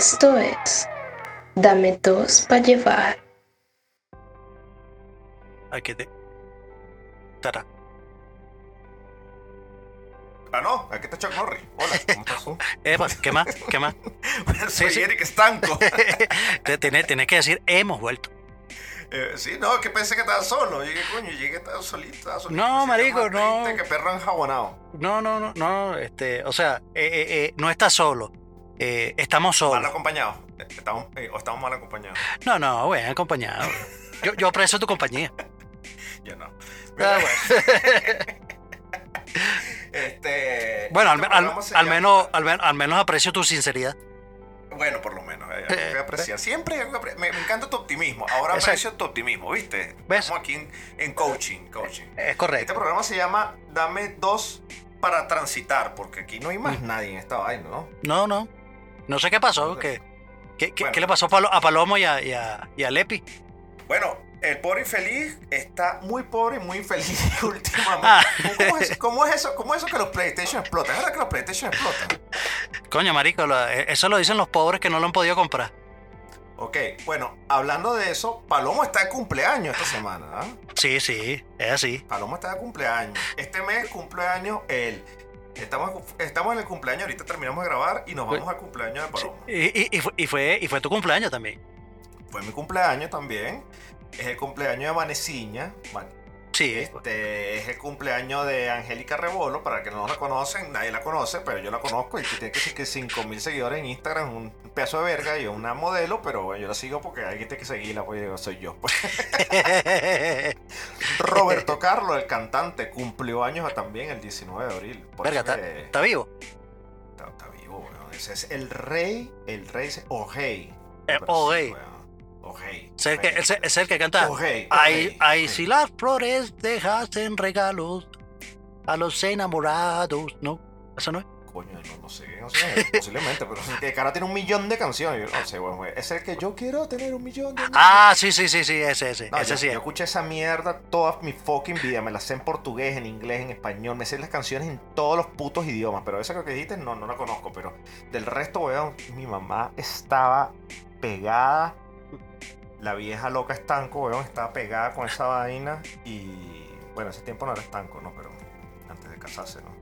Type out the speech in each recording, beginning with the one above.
Esto es Dame dos para llevar. Ay, que te. Tara. Ah, no, aquí está Chuck Norris. Hola, ¿cómo estás tú? Eva, ¿qué más? ¿Qué más? Soy sí. Eric Estanco. Te- Tenés, tenés que decir, hemos vuelto. Eh, sí, no, que pensé que estaba solo. Llegué, coño, llegué estaba solito. Estaba solito. No, marico, no. que perro enjabonado. No, no, no, no, este, o sea, eh, eh, eh, no estás solo. Eh, estamos Mal solos. acompañados. Eh, Estamos, eh, o estamos mal acompañados. No, no, bueno, acompañado. Yo, yo aprecio tu compañía. Yo no. Ah, bueno. Este. Bueno, al, este al- menos, al, men- al menos aprecio tu sinceridad. Bueno, por lo menos. Algo que apreciar. Siempre me, me encanta tu optimismo. Ahora Exacto. aprecio tu optimismo, ¿viste? ¿Ves? Estamos aquí en, en coaching. coaching. Es Este correcto. programa se llama Dame dos para transitar, porque aquí no hay más nadie en esta vaina, ¿no? No, no. No sé qué pasó. ¿Qué, qué, qué- Bueno. qué le pasó a Palo- a Palomo y a, y a- y a Lepi? Bueno, el pobre infeliz está muy pobre y muy infeliz últimamente. Ah. ¿Cómo, es, cómo es eso? ¿Cómo es eso que los PlayStation explotan? ¿Es verdad que los PlayStation explotan? Coño, marico, eh, eso lo dicen los pobres que no lo han podido comprar. Ok, bueno, hablando de eso, Palomo está de cumpleaños esta semana, ¿ah? Sí, sí, es así. Paloma está de cumpleaños. Este mes cumpleaños él. Estamos, estamos en el cumpleaños, ahorita terminamos de grabar y nos vamos al cumpleaños de Paloma. Y, y- y fue, y, fue, y fue tu cumpleaños también. Fue mi cumpleaños también. Es el cumpleaños de Vaneciña. Sí. Este es el cumpleaños de Angélica Rebolo. Para que no la conocen, nadie la conoce, pero yo la conozco. Y que tiene que que 5000 seguidores en Instagram un pedazo de verga y es una modelo. Pero bueno, yo la sigo porque alguien tiene que seguirla, pues yo soy yo. pues. Roberto Carlos, el cantante, cumplió años también el 19 de abril. Verga, está, que- vivo. Está, vivo, weón. Ese es el rey, el rey Ojei. Eh, Ojei. Ojei. Es el que, es el- es el que canta. Ay, Ojei. si las flores dejasen regalos a los enamorados. No, eso no es. Coño, no, no sé, no sé, posiblemente, pero que cara tiene un millón de canciones. Yo no sé, weón. Es el que yo quiero tener un millón de Ah, sí, sí, sí, sí, ese, ese. No, ese yo, sí. yo es. escuché esa mierda toda mi fucking vida. Me la sé en portugués, en inglés, en español. Me sé las canciones en todos los putos idiomas. Pero esa que dijiste no, no la conozco. Pero del resto, weón, mi mamá estaba pegada. La vieja loca estanco, weón, estaba pegada con esa vaina. Y bueno, ese tiempo no era estanco, ¿no? Pero antes de casarse, ¿no?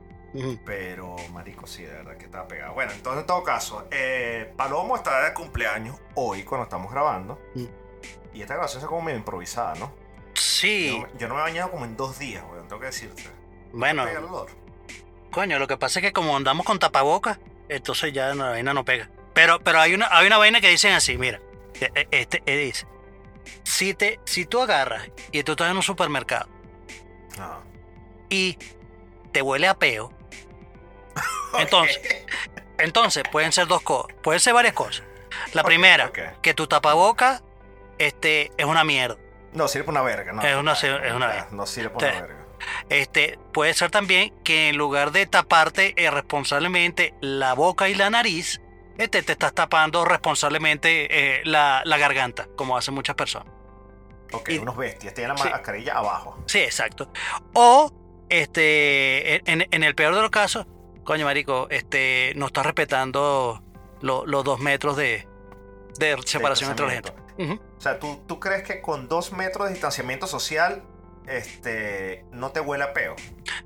Pero, marico, sí, de verdad que estaba pegado. Bueno, entonces, en todo caso, eh, Palomo está de cumpleaños hoy cuando estamos grabando. Mm. Y esta grabación es como medio improvisada, ¿no? Sí, Yo, no- yo no me he bañado como en dos días, weón, tengo que decirte. bueno, Pega el olor. coño, lo que pasa es que como andamos con tapabocas, entonces ya la vaina no pega. Pero, pero hay una, hay una vaina que dicen así, mira, este eh, dice, si te, si tú agarras y tú estás en un supermercado Ah. y te huele a peo, entonces, entonces pueden ser dos cosas, pueden ser varias cosas. La primera, que tu tapabocas este, es una mierda. No, sirve para una verga, ¿no? Es una- es una No, verga. No sirve para una verga. Este, puede ser también que en lugar de taparte eh, responsablemente la boca y la nariz, este, te estás tapando responsablemente eh, la, la garganta, como hacen muchas personas. Ok, y- unos bestias. Tienen la Sí. mascarilla abajo. Sí, exacto. O, este, en, en el peor de los casos, coño, marico, este, no estás respetando lo- los dos metros de, de separación entre la gente. O sea, ¿tú, ¿tú crees que con dos metros de distanciamiento social este, no te huele a peo?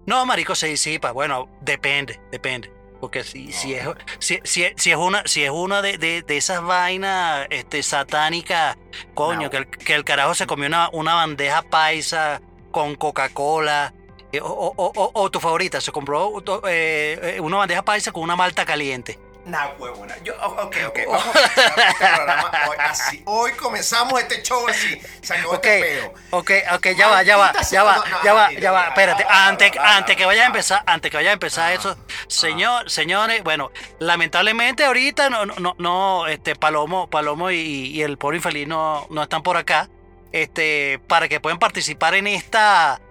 No, marico, se disipa. Bueno, depende, depende. Porque si, No. si, es, si, si- si es una, si es una de, de- de esas vainas este, satánicas, coño, No. que, el, que el carajo se comió una, una bandeja paisa con Coca-Cola. eh, O, o- o- o- o tu favorita, se compró eh, eh, una bandeja paisa con una malta caliente. Nah, huevona. Yo, ok, ok. Vamos a comenzar este programa hoy así. Hoy comenzamos este show así. Se acabó este peo. ok, ok, ya va, ya va, ya va, ya va, ya va, espérate, antes, antes que vaya a empezar, antes que vaya a empezar eso, señor, señores, bueno, lamentablemente ahorita no, no, no, este, Palomo, Palomo y, y el pobre infeliz no, no están por acá, este, para que puedan participar en esta,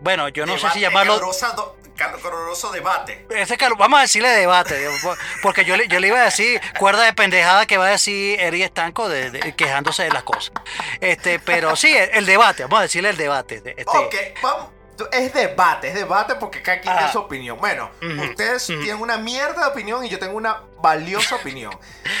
bueno, yo no sé si llamarlo, do- Caloroso debate. ese cal- vamos a decirle debate, porque yo le, yo le iba a decir cuerda de pendejada que va a decir Eri Estanco de- de- quejándose de las cosas, este, pero sí, el, el debate, vamos a decirle el debate, este, Ok, vamos. es debate, es debate porque cada quien Ah. tiene su opinión. Bueno, ustedes tienen una mierda de opinión y yo tengo una valiosa opinión.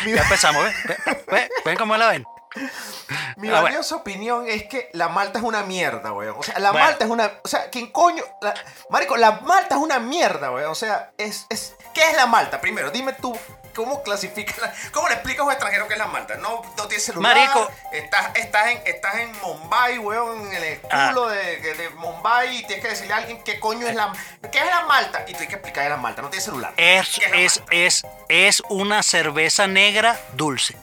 Mi, Ya empezamos. ¿Ven, ven, ven cómo la ven? mi Ah, bueno. valiosa opinión es que la malta es una mierda, weón. O sea, la Bueno. malta es una. O sea, ¿quién coño? La- marico, la malta es una mierda, weón. O sea, es, es. ¿Qué es la malta? Primero, dime tú. ¿Cómo clasificas la- ¿Cómo le explicas a un extranjero qué es la malta? No, no tienes celular. Marico. Estás, estás, en, estás en Mumbai, weón, en el Ah. culo de, de Mumbai y tienes que decirle a alguien qué coño es la. ¿Qué es la malta? Y tú tienes que explicarle la malta. No tienes celular. Es, ¿Qué la es, es, es una cerveza negra dulce.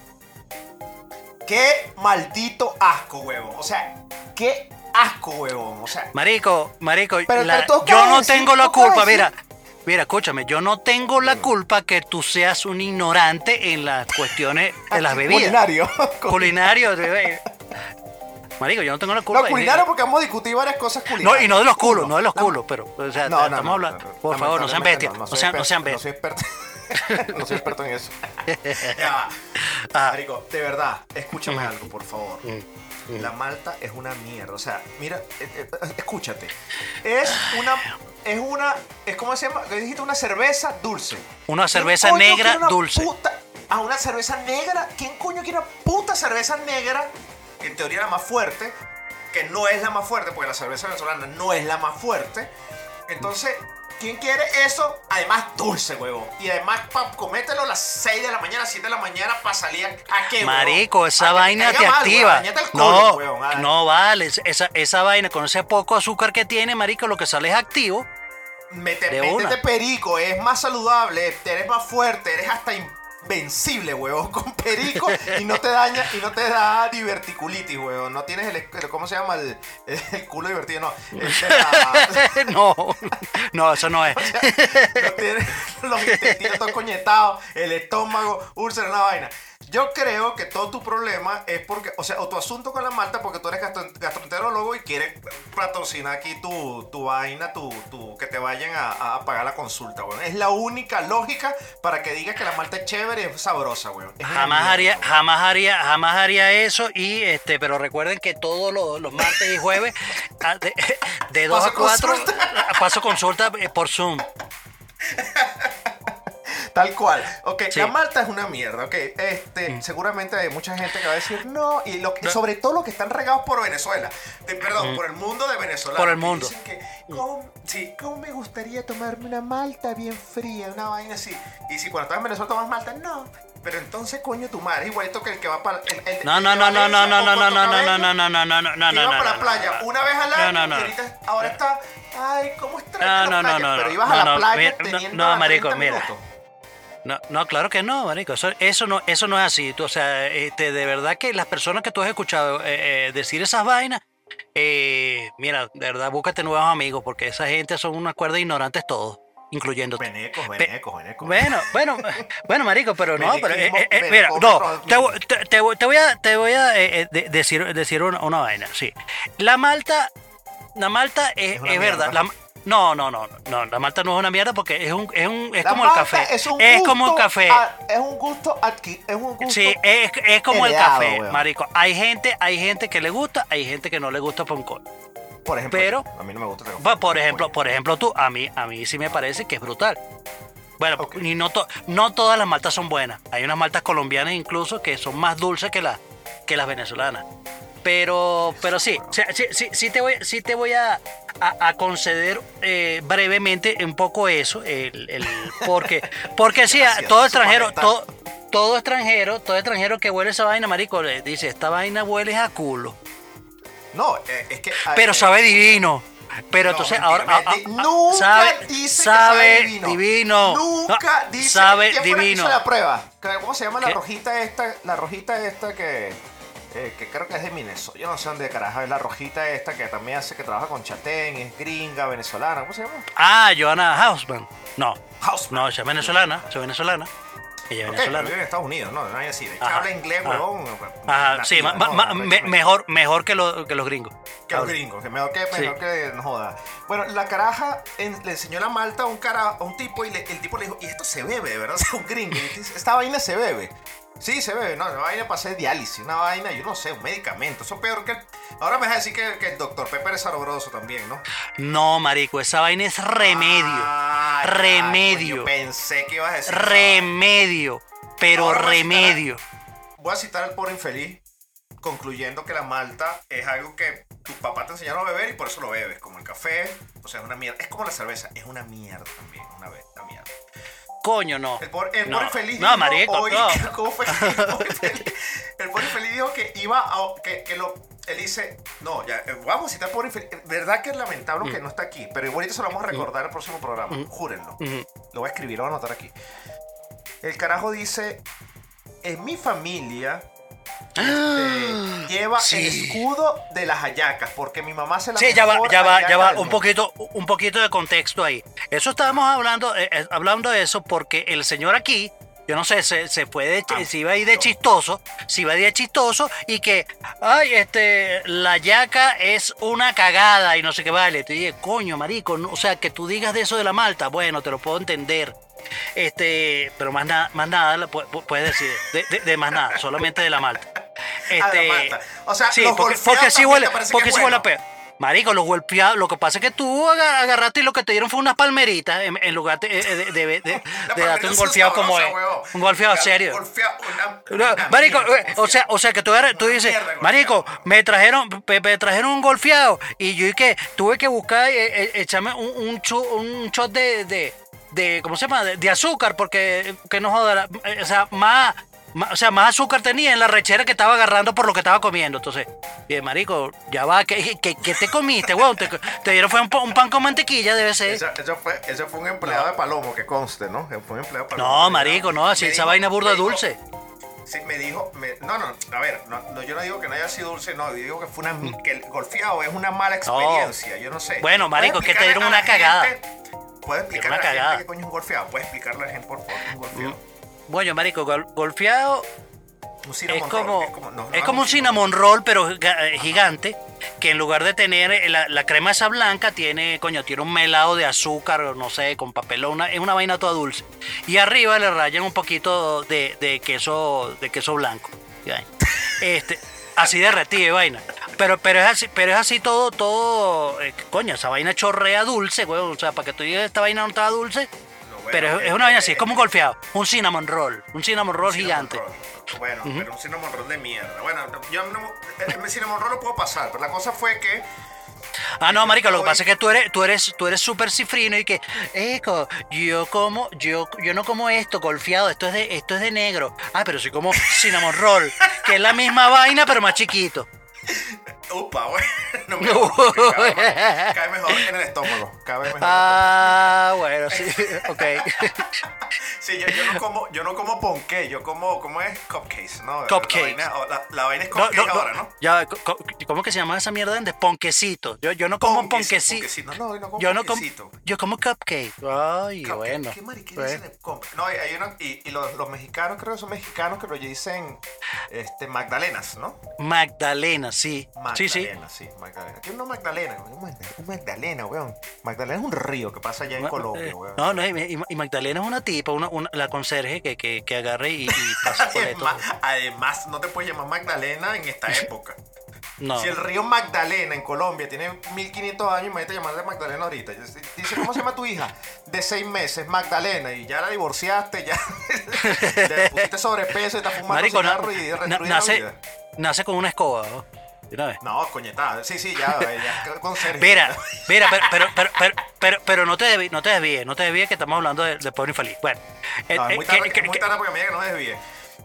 Qué maldito asco, huevón. O sea, qué asco, huevón. O sea, Marico, marico, Pero la- toca yo no decir, tengo la culpa, mira. Mira, escúchame, yo no tengo la culpa que tú seas un ignorante en las cuestiones de las bebidas. culinario. Culinario. de- Marico, yo no tengo la culpa. no, culinario porque hemos discutido varias cosas No, culinarias. y no de los culos, no de los culos, pero, o sea, No, no, estamos no, hablando. no, no, por favor, no sean bestias, no, sean, no sean No soy bestias. No soy experto en eso. Ya va. Ah. Marico, de verdad, escúchame Mm. algo, por favor. Mm. La malta es una mierda. O sea, mira, eh, eh, escúchate. Es una. Es una. Es como se llama. ¿Qué dijiste? Una cerveza dulce. Una ¿Quién cerveza negra una dulce. puta- ah, una cerveza negra. ¿Quién coño quiere una puta cerveza negra? Que en teoría es la más fuerte. Que no es la más fuerte, porque la cerveza venezolana no es la más fuerte. Entonces, ¿quién quiere eso? Además, dulce, huevón. Y además, pa, comételo a las 6 de la mañana, 7 de la mañana para salir a, ¿a qué, huevón? Marico, esa vaina te mal, activa. el No, no vale. Esa, esa vaina con ese poco azúcar que tiene, marico, lo que sale es activo. Mete, métete una. perico, es más saludable, eres más fuerte, eres hasta invencible, huevón, con perico y no te daña y no te da diverticulitis, huevón. No tienes el, ¿cómo se llama? El, el culo divertido, no. La- no, no, eso no es. no tienes los intestinos todos coñetados, el estómago, úlcera, una vaina. Yo creo que todo tu problema es porque, o sea, o tu asunto con la malta porque tú eres gastro- gastroenterólogo y quieres patrocinar aquí tu, tu vaina, tu, tu, que te vayan a, a pagar la consulta, weón. Es la única lógica para que digas que la malta es chévere es sabrosa, weón. Es Jamás haría, jamás haría, jamás haría eso y este, pero recuerden que todos los, los martes y jueves ah, de, de 2 a Paso 4 consulta. paso consulta eh, por Zoom. Tal cual. Ok, Sí. la malta es una mierda, ok. Este, seguramente hay mucha gente que va a decir no, y lo No. sobre todo los que están regados por Venezuela. De- perdón, por el mundo de Venezuela. Por el mundo. Dicen que, ¿cómo, sí, ¿cómo me gustaría tomarme una malta bien fría, una vaina así? Y si cuando estás en Venezuela tomas malta, no. Pero entonces, coño, tu madre es igualito que el que va para el, No, no, no, no, no, no, no, no, no, no, no, no, no, no, no, no, que iba no, para la no, playa no. una vez al año No, no, no. y ahorita, ahora está, ay, ¿cómo extraño No, la no, no, playa? no, Pero no, ibas no, a la no, playa no, teniendo no, marico, 30 mira. No, no, claro que no, marico. Eso, eso no, eso no es así. Tú, o sea, este, de verdad que las personas que tú has escuchado eh, eh, decir esas vainas, eh, mira, de verdad, búscate nuevos amigos, porque esa gente son unas cuerdas ignorantes todos, incluyéndote. Venecos, venecos, venecos. Bueno, bueno, bueno, marico, pero no, pero mira, no, te, voy- te- te voy- a, te voy a de- decir, decir una, una vaina, sí. La malta, la malta es, Es una es verdad. la- no, no, no, no, la malta no es una mierda porque es un, es un, es La como el café. Es, un como el gusto café. a- es un gusto aquí. Es un gusto. Sí, es, es como el café, weón. marico. Hay gente, hay gente que le gusta, hay gente que no le gusta por un col. por ejemplo. pero- A mí no me gusta el café. Por ejemplo, por ejemplo, tú, a mí, a mí sí me parece que es brutal. Bueno, y no, to- no todas las maltas son buenas. Hay unas maltas colombianas incluso que son más dulces que, las que las venezolanas. Pero, pero sí, sí, sí, sí, sí te voy, sí te voy a, a- a conceder eh, brevemente un poco eso, el, el- porque, porque sí, Gracias, todo extranjero, todo, todo extranjero, todo extranjero que huele esa vaina, marico, le dice, esta vaina huele a culo. No, eh, es que. Pero eh, sabe divino. Pero No, entonces mentira, ahora ah, ah, nunca sabe, dice que sabe sabe divino. divino. Nunca No, dice sabe ¿quién fue la que divino. hizo la prueba? ¿Cómo se llama la rojita esta? La rojita esta que. Eh, que creo que es de Minnesota. Yo no sé dónde carajo es la rojita esta que también hace que trabaja con Chatén, es gringa, venezolana. ¿Cómo se llama? Ah, Joana Hausman. No, Hausman. no, ella es venezolana, ella es venezolana. Ella es Ok, pero venezolana. vive en Estados Unidos, ¿no? No hay así. De habla inglés, huevón. Ajá, sí, ma- ¿no? ma- Arrecho, me- me- mejor, mejor que, lo- que los gringos. Que los gringos, que mejor que, Sí. mejor que no joda. Bueno, la caraja en- le enseñó la malta a un, cara, a un tipo y le- el tipo le dijo, y esto se bebe, de ¿verdad? O sea, un gringo. Esta vaina se bebe. Sí, se bebe, no, una vaina para hacer diálisis, una vaina, yo no sé, un medicamento. Eso es peor que, Ahora me vas a decir que, que el doctor Pepper es sabroso también, ¿no? No, marico, esa vaina es remedio. Ah, Remedio. coño, pensé que ibas a decir. Remedio. Pero Ahora voy a citar- remedio. Voy a citar al pobre infeliz, concluyendo que la malta es algo que tu papá te enseñaron a beber y por eso lo bebes. Como el café, o sea, es una mierda. Es como la cerveza, es una mierda también, una, ve- una mierda. Coño, no. El pobre, el No, pobre infeliz no, dijo marico, hoy- no. ¿Cómo fue? El pobre infeliz, el pobre infeliz dijo que iba a... Que, que lo, él dice... No, ya, eh, vamos a citar pobre infeliz. Verdad que es lamentable Mm. que no está aquí, pero igualito se lo vamos a recordar en el próximo programa. Júrenlo. Ujú. Lo voy a escribir, lo voy a anotar aquí. El carajo dice... En mi familia... este, lleva Ah, sí. el escudo de las hallacas porque mi mamá se la Sí, ya va, ya va, ya va, un poquito, un poquito de contexto ahí. Eso estábamos hablando, eh, eh, hablando de eso porque el señor aquí, yo no sé, se, se fue de, Ah, si iba a ir de chistoso, si iba a ir de chistoso y que, ay, este, la yaca es una cagada y no sé qué vale. Te dije, coño, marico, no- o sea, que tú digas de eso de la malta, bueno, te lo puedo entender. Este, pero más nada, más nada puedes decir, de, de- de más nada, solamente de la malta. Ah, Este, malta. O sea, sí, los porque, porque sí huele, porque sí huele a bueno. peo. Marico, los golpeados, lo que pasa es que tú aga- agarraste y lo que te dieron fue unas palmeritas en, en lugar de, darte un es golfeado como es. Un golfeado Ya, serio. una- una Marico, mierda, eh, o sea, o sea que tú, tú dices, Marico, me trajeron, me, me trajeron un golfeado y yo y que tuve que buscar, eh, echarme un, un shot de, de, ¿cómo se llama? De, de azúcar porque, que no joda, eh, o sea, más, más- o sea, más azúcar tenía en la rechera que estaba agarrando por lo que estaba comiendo. Entonces, bien, Marico, ya va, ¿qué, qué, qué te comiste, weón? Te, te dieron fue un, pa- un pan con mantequilla, debe ser. Eso, eso fue, eso fue un empleado de Palomo, que conste, ¿no? Fue un empleado de Palomo. No, marico, no, así esa dijo- vaina burda dijo- dulce. Sí, me dijo, me- no, no, a ver, no, no, yo no digo que no haya sido dulce, no, yo digo que fue una, mi- que el golfeado es una mala experiencia, yo no sé. Bueno, marico, ¿Puedes que te dieron una cagada. Gente- ¿Puedes explicarle Una a la cagada. gente qué coño es un golfeado? ¿Puedes explicarle a la gente, por favor, qué es un golfeado? Bueno, Marico, gol- golfeado es como, roll, no, no es como un cinnamon roll, pero eh, gigante, que en lugar de tener eh, la, la crema esa blanca, tiene, coño, tiene un melado de azúcar, no sé, con papelón, una- es una vaina toda dulce. Y arriba le rayan un poquito de, de queso, de queso blanco. Este, así derretido vaina. Pero, pero es así, pero es así todo, todo, eh, coño, esa vaina chorrea dulce, weón. O sea, para que tú digas esta vaina no estaba dulce, bueno, pero es, eh, es una vaina eh, así, es como un golfeado, un cinnamon roll, un cinnamon roll cinnamon gigante. roll. Bueno, pero un cinnamon roll de mierda. Bueno, yo no, el, el cinnamon roll lo puedo pasar, pero la cosa fue que Ah, no, marico, lo que pasa es que tú eres, tú eres, tú eres súper cifrino y que, eco, yo como, yo, yo no como esto, golfeado, esto es de, esto es de negro. Ah, pero sí como cinnamon roll, que es la misma vaina, pero más chiquito. Upa, güey. No me mejor, cae mejor en el estómago. Cae mejor Ah, bueno, sí, ok. Sí, yo, yo no como, yo no como ponqué, yo como, ¿cómo es? Cupcakes, ¿no? Cupcakes. La la, la vaina es cupcake no, no, ahora, ¿no? Ya, ¿cómo que se llama esa mierda? De ponquecito. Yo, yo no como Ponquecito. No, como Yo no como, ponquecito. yo como cupcake. Ay, Cupcake. bueno. ¿Qué mariquera dicen comp- No, hay, una, y, y los, los mexicanos, creo que son mexicanos que lo dicen este, Magdalenas, ¿no? Magdalena, sí. Sí, sí. Magdalena, sí, Magdalena. ¿Qué es una Magdalena? Magdalena, Magdalena, weón. Magdalena es un río que pasa allá en Ma- Colombia, eh, weón. No, no, y, y- y Magdalena es una tipa, una, una- la conserje que, que, que agarre y, y pasa por. Además, además, no te puedes llamar Magdalena en esta época. No. Si el río Magdalena en Colombia tiene 1500 años, imagínate llamarle Magdalena ahorita. Dice, ¿cómo se llama tu hija? De seis meses, Magdalena, y ya la divorciaste, ya le pusiste sobrepeso y estás fumando Marico, na- cigarro y na- destruida la nace, vida. nace con una escoba, ¿no? De una vez. No, coñetada. Sí, sí, ya, ya con Sergio. Mira, mira, pero, pero, pero, pero, no te desvíes, no te desvíes, no te desvíes que estamos hablando de, de pobre infeliz. Bueno, eh, No, es eh, muy que- tarde, que- es muy que- porque me diga que no me desvíe.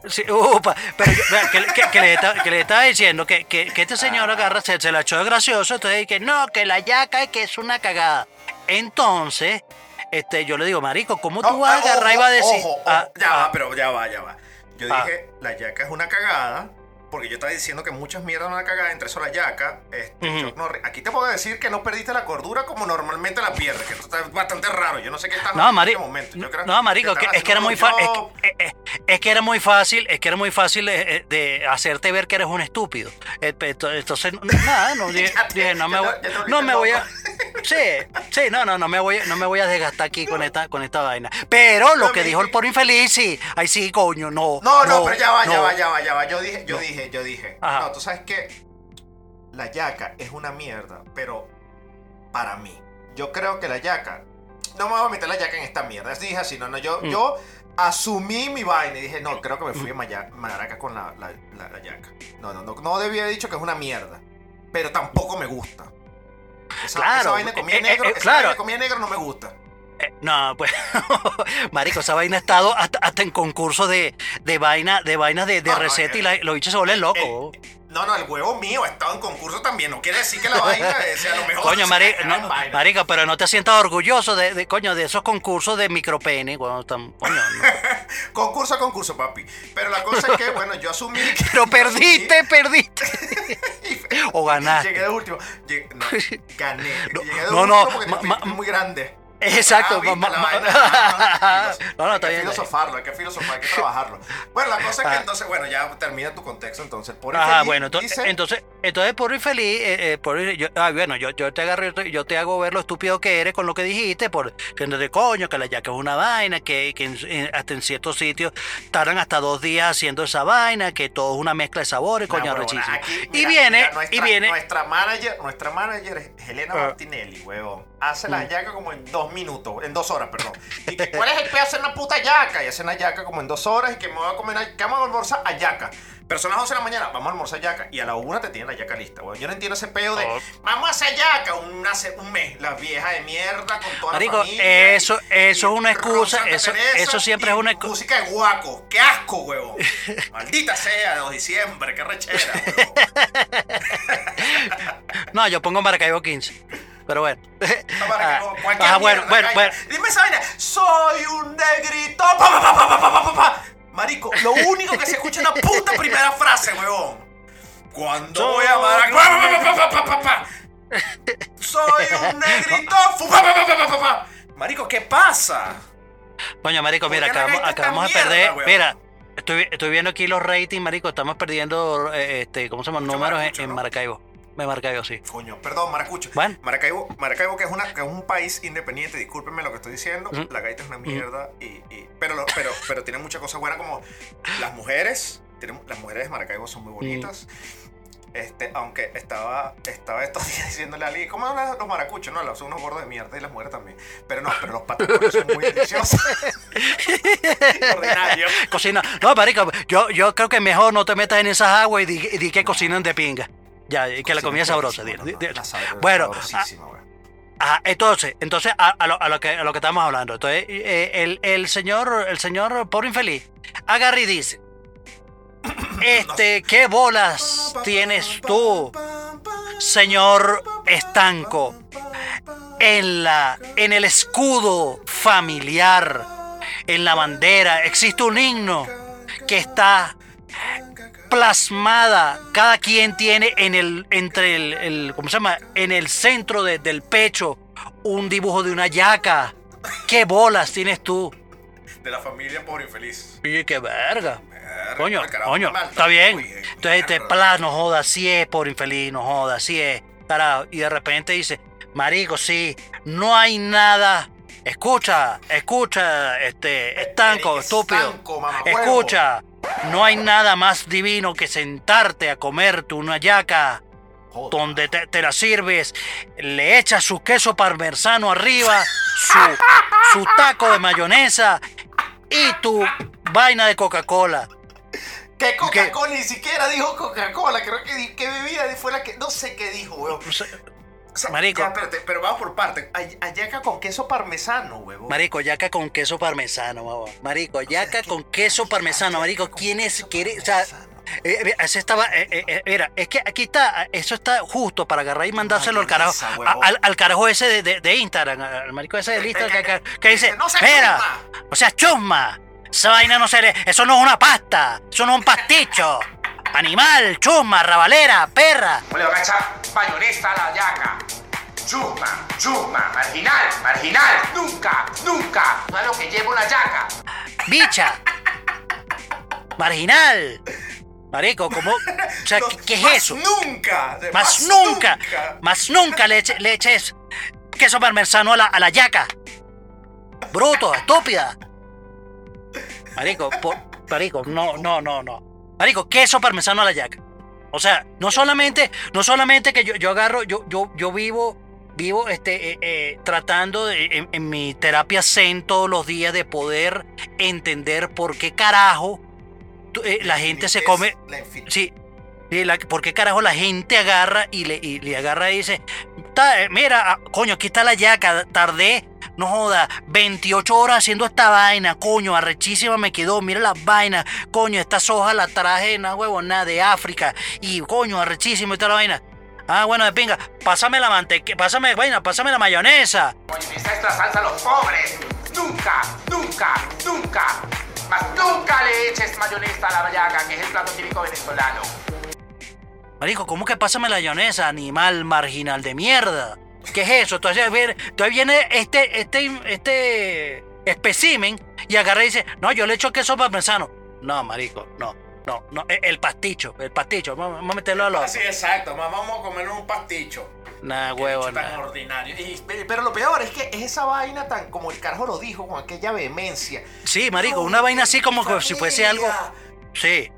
sí, upa, pero yo- que, que- que le está- que le estaba diciendo que, este señor Ah. agarra, se, se la echó de gracioso, entonces que no, que la yaca es que es una cagada. Entonces, este, yo le digo, marico, ¿cómo tú No, vas a ah, agarrar y vas a decir? ojo, ojo, Ah, ya va, pero ya va, ya va. Yo Ah. dije, la yaca es una cagada, porque yo estaba diciendo que muchas mierdas son una cagada, entre eso la yaca. Este. Chuck Norris. Aquí te puedo decir que no perdiste la cordura como normalmente la pierdes, que esto está bastante raro. Yo no sé qué estás No, en este momento. Yo creo No, marico, que, es que era muy fácil. Es, que- es- es que era muy fácil, es que era muy fácil eh, eh, de hacerte ver que eres un estúpido. Eh, Entonces, nada, no dije, no me voy, no me a, sí, sí, no, no, no me voy, no me voy a desgastar aquí con esta, con esta vaina. Pero lo que dijo el por infeliz, sí, ay sí, coño, no. No, no, pero ya va, ya va, ya va, ya va. Yo dije, yo dije, yo dije. Ajá. No, tú sabes que la yaca es una mierda, pero para mí. Yo creo que la yaca. No me voy a meter la yaca en esta mierda. Dije así, no, no. Yo, Mm. yo asumí mi vaina y dije, no, creo que me fui a maya- maraca con la, la, la- la yaca. No, no, no. No debía haber dicho que es una mierda. Pero tampoco me gusta. Esa, Claro, esa vaina de comida eh, eh, negro, eh, esa claro. vaina de comida negro no me gusta. Eh, no, pues, marico, esa vaina ha estado hasta, hasta en concurso de, de vaina, de vainas de, de No, receta eh, y la- los bichos se vuelven locos. No, no, el huevo mío ha estado en concurso también. No quiere decir que la vaina eh, sea lo mejor. Coño, mari- no, marico, pero no te sientas orgulloso de, de, coño, de esos concursos de micropene. Cuando están, coño. Concurso a concurso, papi. Pero la cosa es que, bueno, yo asumí que. Pero perdiste, perdiste. O ganaste. Llegué de último. Llegué- gané. No, Llegué de no, último porque ma- ma- muy grande. Exacto. Ah, ¿viste ma- la ma- vaina? Ah, No, no, hay está que bien. filosofarlo, hay que filosofar, hay que trabajarlo. Bueno, la cosa es que Ah. entonces, bueno, ya termina tu contexto. Entonces, por Ajá, infeliz bueno, entonces, dice- entonces, entonces por ir feliz, eh, eh, por ir- yo, ah, bueno, yo, yo te agarro, yo te hago ver lo estúpido que eres con lo que dijiste, por que no de coño, que la yaca es una vaina, que, que en- en- hasta en ciertos sitios tardan hasta dos días haciendo esa vaina, que todo es una mezcla de sabores, No, coño, aquí, Y viene, mira, y viene, Nuestra manager, nuestra manager es Helena Ah. Martinelli, huevón. Hace la yaca como en dos minutos, en dos horas, perdón. Y que, ¿cuál es el pedo de hacer una puta yaca? Y hace una yaca como en dos horas y que me voy a comer, que vamos a almorzar a yaca. Pero son las 11 de la mañana, vamos a almorzar yaca. Y a la una te tienen la yaca lista, huevón. Yo no entiendo ese pedo de, vamos a hacer yaca una se- un mes. La vieja de mierda con toda Marico, la familia. eso- eso es una excusa, eso- Teresa eso siempre es una excu- Música de guaco. ¡Qué asco, huevón! Maldita sea, de 2 de diciembre, qué rechera, huevón. no, yo pongo Maracaibo 15, pero bueno. Ah, bueno, bueno, bueno. Dime esa vaina. Soy un negrito. Pa, pa, pa. Marico, lo único que se escucha es la puta primera frase, huevón. Cuando voy a amar. Soy un negrito. Marico, ¿qué pasa? Coño, marico, ¿Por mira, acabamos, acabamos de perder. weón? Mira, estoy, estoy viendo aquí los ratings, marico. Estamos perdiendo, eh, este, ¿cómo se llama? Números en. Maracaibo. Me Maracaibo, sí. Coño, perdón, Maracucho. Bueno. Maracaibo, Maracaibo que, es una, que es un país independiente, discúlpenme lo que estoy diciendo, la gaita es una mierda, y, y- pero, lo- pero, pero tiene muchas cosas buenas como las mujeres, tienen- las mujeres de Maracaibo son muy bonitas. Este, aunque estaba, estaba estos días diciéndole a Ali, ¿cómo hablan los maracuchos? No, son unos gordos de mierda y las mujeres también. Pero no, pero los patacones son muy deliciosos. Ordinario. Cocina. No, marico, yo, yo creo que mejor no te metas en esas aguas y di, di que cocinan de pinga. Ya, y que la comida es sabrosa. Bueno, güey. Ajá, entonces, entonces a, a lo, a lo que, a lo que estamos hablando. Entonces, eh, el, el señor, el señor pobre infeliz, agarra y dice, este, ¿qué bolas tienes tú, señor estanco, en la, en el escudo familiar, en la bandera, existe un himno que está plasmada. Cada quien tiene en el, entre el, el- ¿cómo se llama? En el centro de- del pecho un dibujo de una yaca. ¿Qué bolas tienes tú? De la familia pobre infeliz. Y qué verga. Verga, Coño, carajo coño, está bien. Entonces te mierda. plas, no joda, así es, por infeliz, no joda, así es. Carajo. Y de repente dice, marico, sí, no hay nada. Escucha, escucha, este, estanco, estúpido. Estanco. Escucha, no hay nada más divino que sentarte a comerte una yaca Joder. donde te, te la sirves, le echas su queso parmesano arriba, su, su taco de mayonesa y tu vaina de Coca-Cola. ¿Qué Coca-Cola? Ni siquiera dijo Coca-Cola. Creo que, que bebida fue la que. No sé qué dijo, weón. O sea, Marico. ya, espérate, pero vamos por partes. Ay- Ayaca con queso parmesano, weón. Marico, yaca con queso parmesano, mamá. Marico, yaca ¿qué- con queso parmesano, marico. ¿Quién es? quiere- O sea, eh, mira, ese estaba, eh, eh, eh, mira, es que aquí está, eso está justo para agarrar y mandárselo al carajo, a- huevón. al, al carajo ese de, de- de Instagram, al marico ese de Instagram que, que- que dice, No seas mira, chusma". o sea, chusma, esa vaina no se le, eso no es una pasta, eso no es un pasticho, animal, chusma, rabalera, perra, Le van a echar mayonesa a la yaca. Chusma, chusma, marginal, marginal. Nunca, nunca. No es lo que lleva una yaca. bicha, marginal, marico, ¿cómo? O sea, No, ¿qué, qué es más eso? Nunca. Más nunca, más nunca le, eche- le eches queso parmesano a la, a la yaca. Bruto, estúpida. Marico, por- marico, no, no, no, no. Marico, queso parmesano a la yaca. O sea, no solamente, no solamente que yo, yo agarro, yo, yo, yo vivo, vivo este, eh, eh, tratando de- en, en mi terapia zen todos los días de poder entender por qué carajo eh, la gente se come. Sí. la- ¿Por qué carajo la gente agarra y le, y le agarra y dice, "Ta- eh, mira, ah, coño, aquí está la yaca, tardé, no joda, 28 horas haciendo esta vaina, coño, arrechísima me quedó, mira las vainas, coño, estas hojas las traje, una huevona de África, y coño, arrechísimo y toda la vaina. Ah, bueno, de pinga, pásame la mantequilla, pásame, vaina, pásame la mayonesa. Esta salsa a los pobres. Nunca, nunca, nunca. Más nunca le eches mayonesa a la vallaga, que es el plato típico venezolano. Marico, ¿cómo que pásame la mayonesa, animal marginal de mierda? ¿Qué es eso? Entonces viene, entonces viene este, este, este especimen y agarra y dice, no, yo le echo queso parmesano. No, marico, no, no, no, e- el pasticho, el pasticho, vamos, a meterlo a los... Sí, exacto. Vamos a comer un pasticho. Nah, huevo, bicho tan nah. ordinario. Y- pero, lo peor es que es esa vaina tan como el carajo lo dijo, con aquella vehemencia. Sí, marico, No, una vaina así como que si fuese algo... Sí.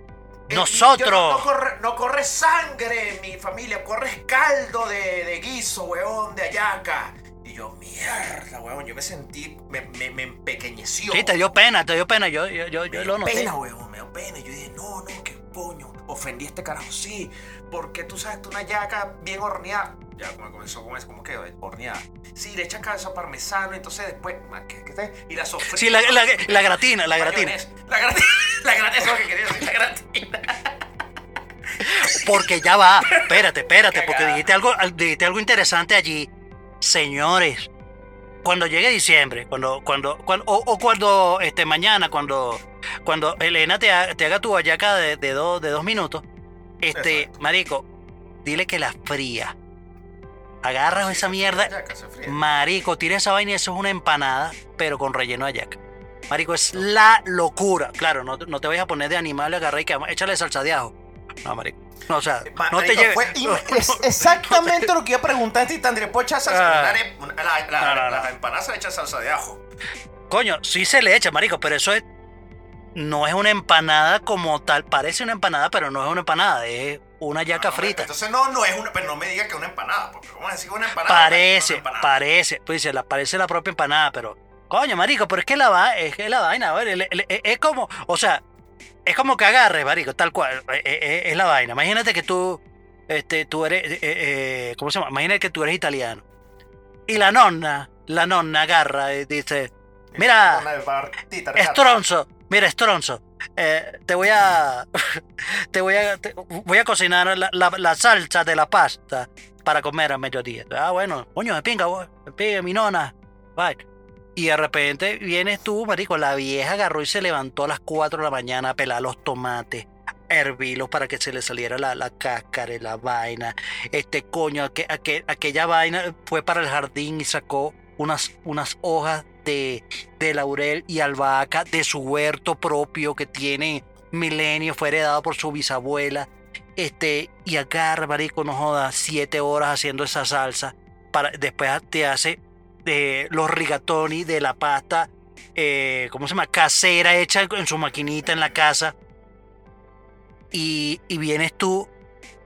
Eh, yo Nosotros... No, no corre, no corre sangre en mi familia, corre caldo de, de guiso, weón, de ayaca. Y yo, mierda, weón, yo me sentí, me, me, me empequeñeció. Sí, te dio pena, te dio pena, yo, yo, yo, Me yo dio lo noté. pena, weón, me dio pena. Yo dije, no, no, qué coño. Ofendí a este carajo, sí. Porque tú sabes, tú una yaca bien horneada. Ya como comenzó con eso, ¿cómo quedó? Horneada. Sí, le echas queso parmesano, entonces después, ¿qué, qué y la sofrita. Sí, la, la, la gratina, la gratina. La gratina. La gratina, eso es lo que quería decir, la gratina. Porque ya va, espérate, espérate, porque dijiste algo, dijiste algo interesante allí. Señores, cuando llegue diciembre, cuando, cuando, cuando o, o cuando este mañana, cuando, cuando Elena te, ha- te haga tu hallaca de, de, dos, de dos minutos, este, Exacto. marico, dile que la fría. Agarras esa mierda, Yaca, marico, tira esa vaina y eso es una empanada, pero con relleno de hallaca. Marico, es la locura. Claro, no, no te vayas a poner de animal agarrar y que échale salsa de ajo. No, marico. No, o sea, Ma- no te lleves. fue es exactamente lo que iba a preguntar a ti, Tandri. ¿Puedo echar salsa? Una- la, la, No, no, no. la empanada se le echa salsa de ajo. Coño, sí se le echa, marico, pero eso es. No es una empanada como tal. Parece una empanada, pero no es una empanada. Es una yaca Ah, no, frita. Entonces no, no es una, pero no me diga que es una empanada, porque vamos a decir una empanada. no Parece, una empanada. parece. Pues dice, la, parece la propia empanada, pero. Coño, marico, pero es que la va, es que la vaina, a ver, el- el- es, es como, o sea, es como que agarres, marico, tal cual, es, es- es la vaina. Imagínate que tú, este, tú eres, eh, eh, ¿cómo se llama? Imagínate que tú eres italiano. Y la nonna, la nonna agarra y dice, mira. Estronzo, mira, Estronzo, eh, te voy a, te voy a, te- voy a cocinar la, la- salsa de la pasta para comer a mediodía. Ah, bueno, coño, me pinga, me pinga mi nona, bye. Y de repente vienes tú, marico, la vieja agarró y se levantó a las 4 de la mañana a pelar los tomates, a hervirlos para que se le saliera la, la cáscara y la vaina. Este coño, aqu- aqu- aquella vaina fue para el jardín y sacó unas, unas hojas de, de laurel y albahaca de su huerto propio que tiene milenios, fue heredado por su bisabuela. Este, y agarra, marico, no joda, siete horas haciendo esa salsa. Para, después te hace eh, los rigatoni de la pasta, eh, ¿cómo se llama? Casera, hecha en su maquinita en la casa. Y, y vienes tú,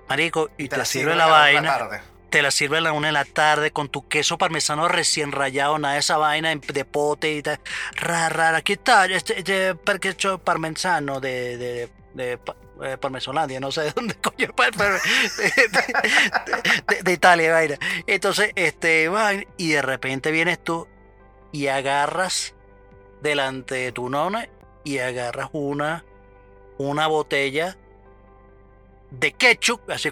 marico, y, te, sirve la vaina la tarde. Te la sirve a la una de la tarde con tu queso parmesano recién rallado, nada de esa vaina de pote y tal. Rara, rara. ¿Qué tal? Este, este per- queso parmesano de, de, de, eh, Parmesolandia, no sé de dónde coño, de, Italia, vaina. Entonces, este, vaina, y de repente vienes tú y agarras delante de tu nona y agarras una, una botella de ketchup, así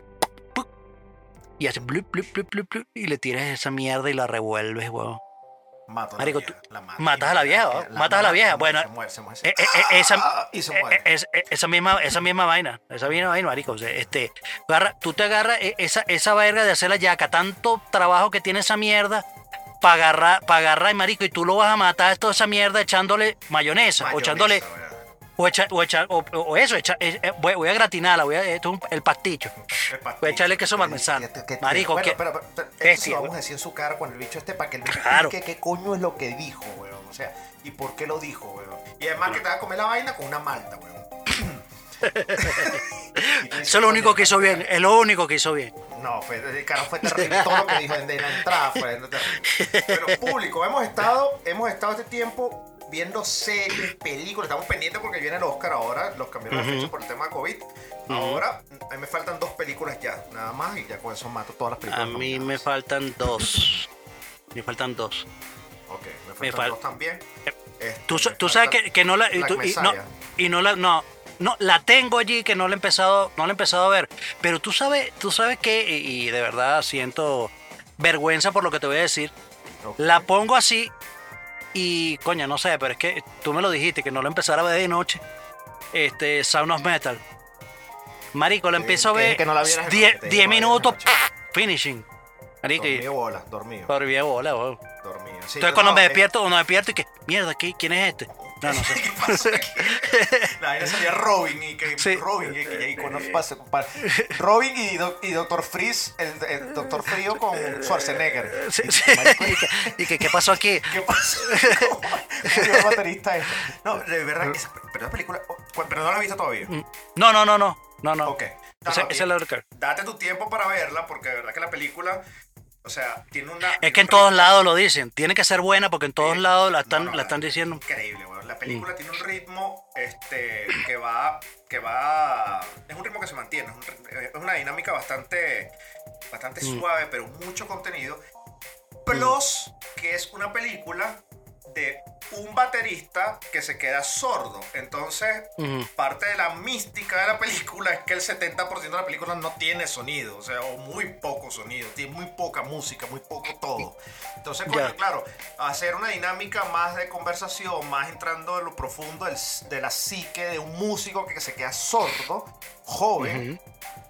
y hace blup, blup, blup, blup, blup, y le tiras esa mierda y la revuelves, weón. Mato a Marico, la vieja, la mato. matas a la vieja. Matas a la vieja. Bueno, se muere, se muere, se Eh, eh, eh, esa, y se eh, muere. eh, eh, esa misma, esa misma vaina, esa misma vaina, marico. o sea, este, agarra- tú te agarras esa, esa verga de hacer la yaca, tanto trabajo que tiene esa mierda para agarrar, para agarrar, marico, y tú lo vas a matar toda esa mierda echándole mayonesa, o Mayonesa, echándole, weón. O, echa- o, echa- o- o eso, echa- eh, eh, voy, voy a gratinarla, voy a, esto es un- el pasticho. El pasticho, Voy a echarle queso que- parmesano. que- que- Marico, bueno, que- pero, pero, pero, bestia, eso lo vamos a decir en su cara con el bicho este para que el bicho Claro. explique qué coño es lo que dijo, weón. O sea, y por qué lo dijo, weón. Y además que te vas a comer la vaina con una malta, weón. Eso es lo único "Coño, que hizo bien. Es lo único que hizo bien. No, fue, el carajo fue terrible. Todo lo que dijo en, en la entrada fue terrible. Pero público, hemos estado, hemos estado este tiempo viendo series, películas. Estamos pendientes porque viene el Oscar ahora. Los cambiaron la fecha por el tema de COVID. Ahora, a mí me faltan dos películas ya, nada más. Y ya con eso mato todas las A películas. mí me faltan dos. Me faltan dos. Ok, me me faltan fal- dos también. Este, Tú, tú sabes que, que no la y, Black tú- y no, y no la no no la tengo allí que no la he empezado no la he empezado a ver pero tú sabes tú sabes que y, y de verdad siento vergüenza por lo que te voy a decir la pongo así y coño no sé pero es que tú me lo dijiste que no la empezara a ver de noche. Este Sound of Metal. Marico Te empiezo a ver que no la vieras de 10 noche, te dije 10 que no de minutos finishing. Marico y Dormido bola, dormido. bien bola, dormido. Sí, entonces cuando no, me es- despierto o no despierto y que mierda ¿qui- quién es este no no sé ¿Qué pasó aquí? La vaina salía Robin y que Sí. Robin y, que- y cuando pasa- pa- Robin y, Do- y Doctor Freeze, el, el Doctor Frío con Schwarzenegger. Sí, sí. Y, que, y que, ¿qué pasó aquí? ¿Qué pasó? ¿Cómo murió el baterista este? No, de verdad, esa, pero la película, oh, pero no la has visto todavía. No, no, no, no. No, no. Ok. No, Ese- no, es el otro. Date tu tiempo para verla, porque de verdad que la película, o sea, tiene una. Es que en todos lados lo dicen. Tiene que ser buena porque en todos lados la No, están, no, la están diciendo. Increíble, weón. La película Mm. tiene un ritmo este, que va. que va. Es un ritmo que se mantiene. Es, un es una dinámica bastante. bastante Mm. suave, pero mucho contenido. Plus, que es una película de un baterista que se queda sordo. Entonces, parte de la mística de la película es que el 70% de la película no tiene sonido, o sea, o muy poco sonido, tiene muy poca música, muy poco todo. Entonces, Ya. claro, hacer una dinámica más de conversación, más entrando en lo profundo del- de la psique de un músico que se queda sordo, joven.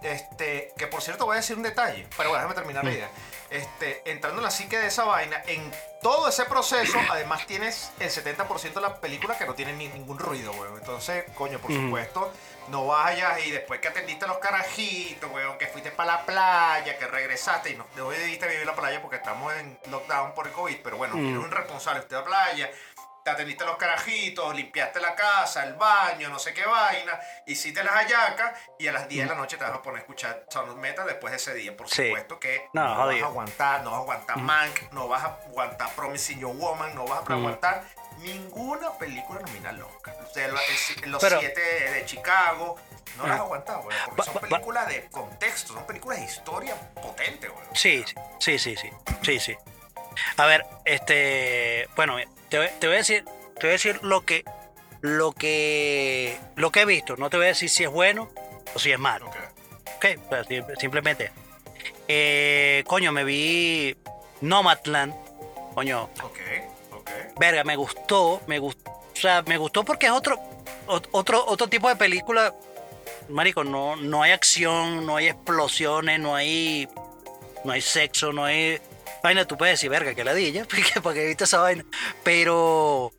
Este, que por cierto voy a decir un detalle, pero bueno, déjame terminar la idea. Este, entrando en la psique de esa vaina, en todo ese proceso, además tienes el 70% de la película que no tiene ni- ningún ruido, weón. Entonces, coño, por supuesto, no vayas y después que atendiste a los carajitos, weón, que fuiste para la playa, que regresaste y no, debiste vivir la playa porque estamos en lockdown por el COVID, pero bueno, eres un responsable, usted a la playa, te atendiste los carajitos, limpiaste la casa, el baño, no sé qué vaina, hiciste las hallacas y a las 10 de la noche te vas a poner a escuchar Sound Metal después de ese día. Por Sí. supuesto que No, no, vas a aguantar, no vas a aguantar Mank, no vas a aguantar Promising Your Woman, no vas a aguantar ninguna película nominada al Oscar. O sea, lo- el- los Pero- siete de, Chicago, no las has aguantado, güey, porque son películas de contexto, son películas de historia potente, güey. Sí, sí, sí, sí, sí, sí. A ver, este, bueno, te, voy- te voy a decir, te voy a decir lo que, lo que, lo que he visto. No te voy a decir si es bueno o si es malo. Ok. Ok, pues, sim- simplemente. Eh, coño, me vi Nomadland. Coño, Ok, ok. verga, me gustó, me gustó, o sea, me gustó porque es otro, ot- otro, otro tipo de película. Marico, no, no hay acción, no hay explosiones, no hay, no hay sexo, no hay vaina. Tú puedes decir, verga, que ladilla, porque porque viste esa vaina. Pero,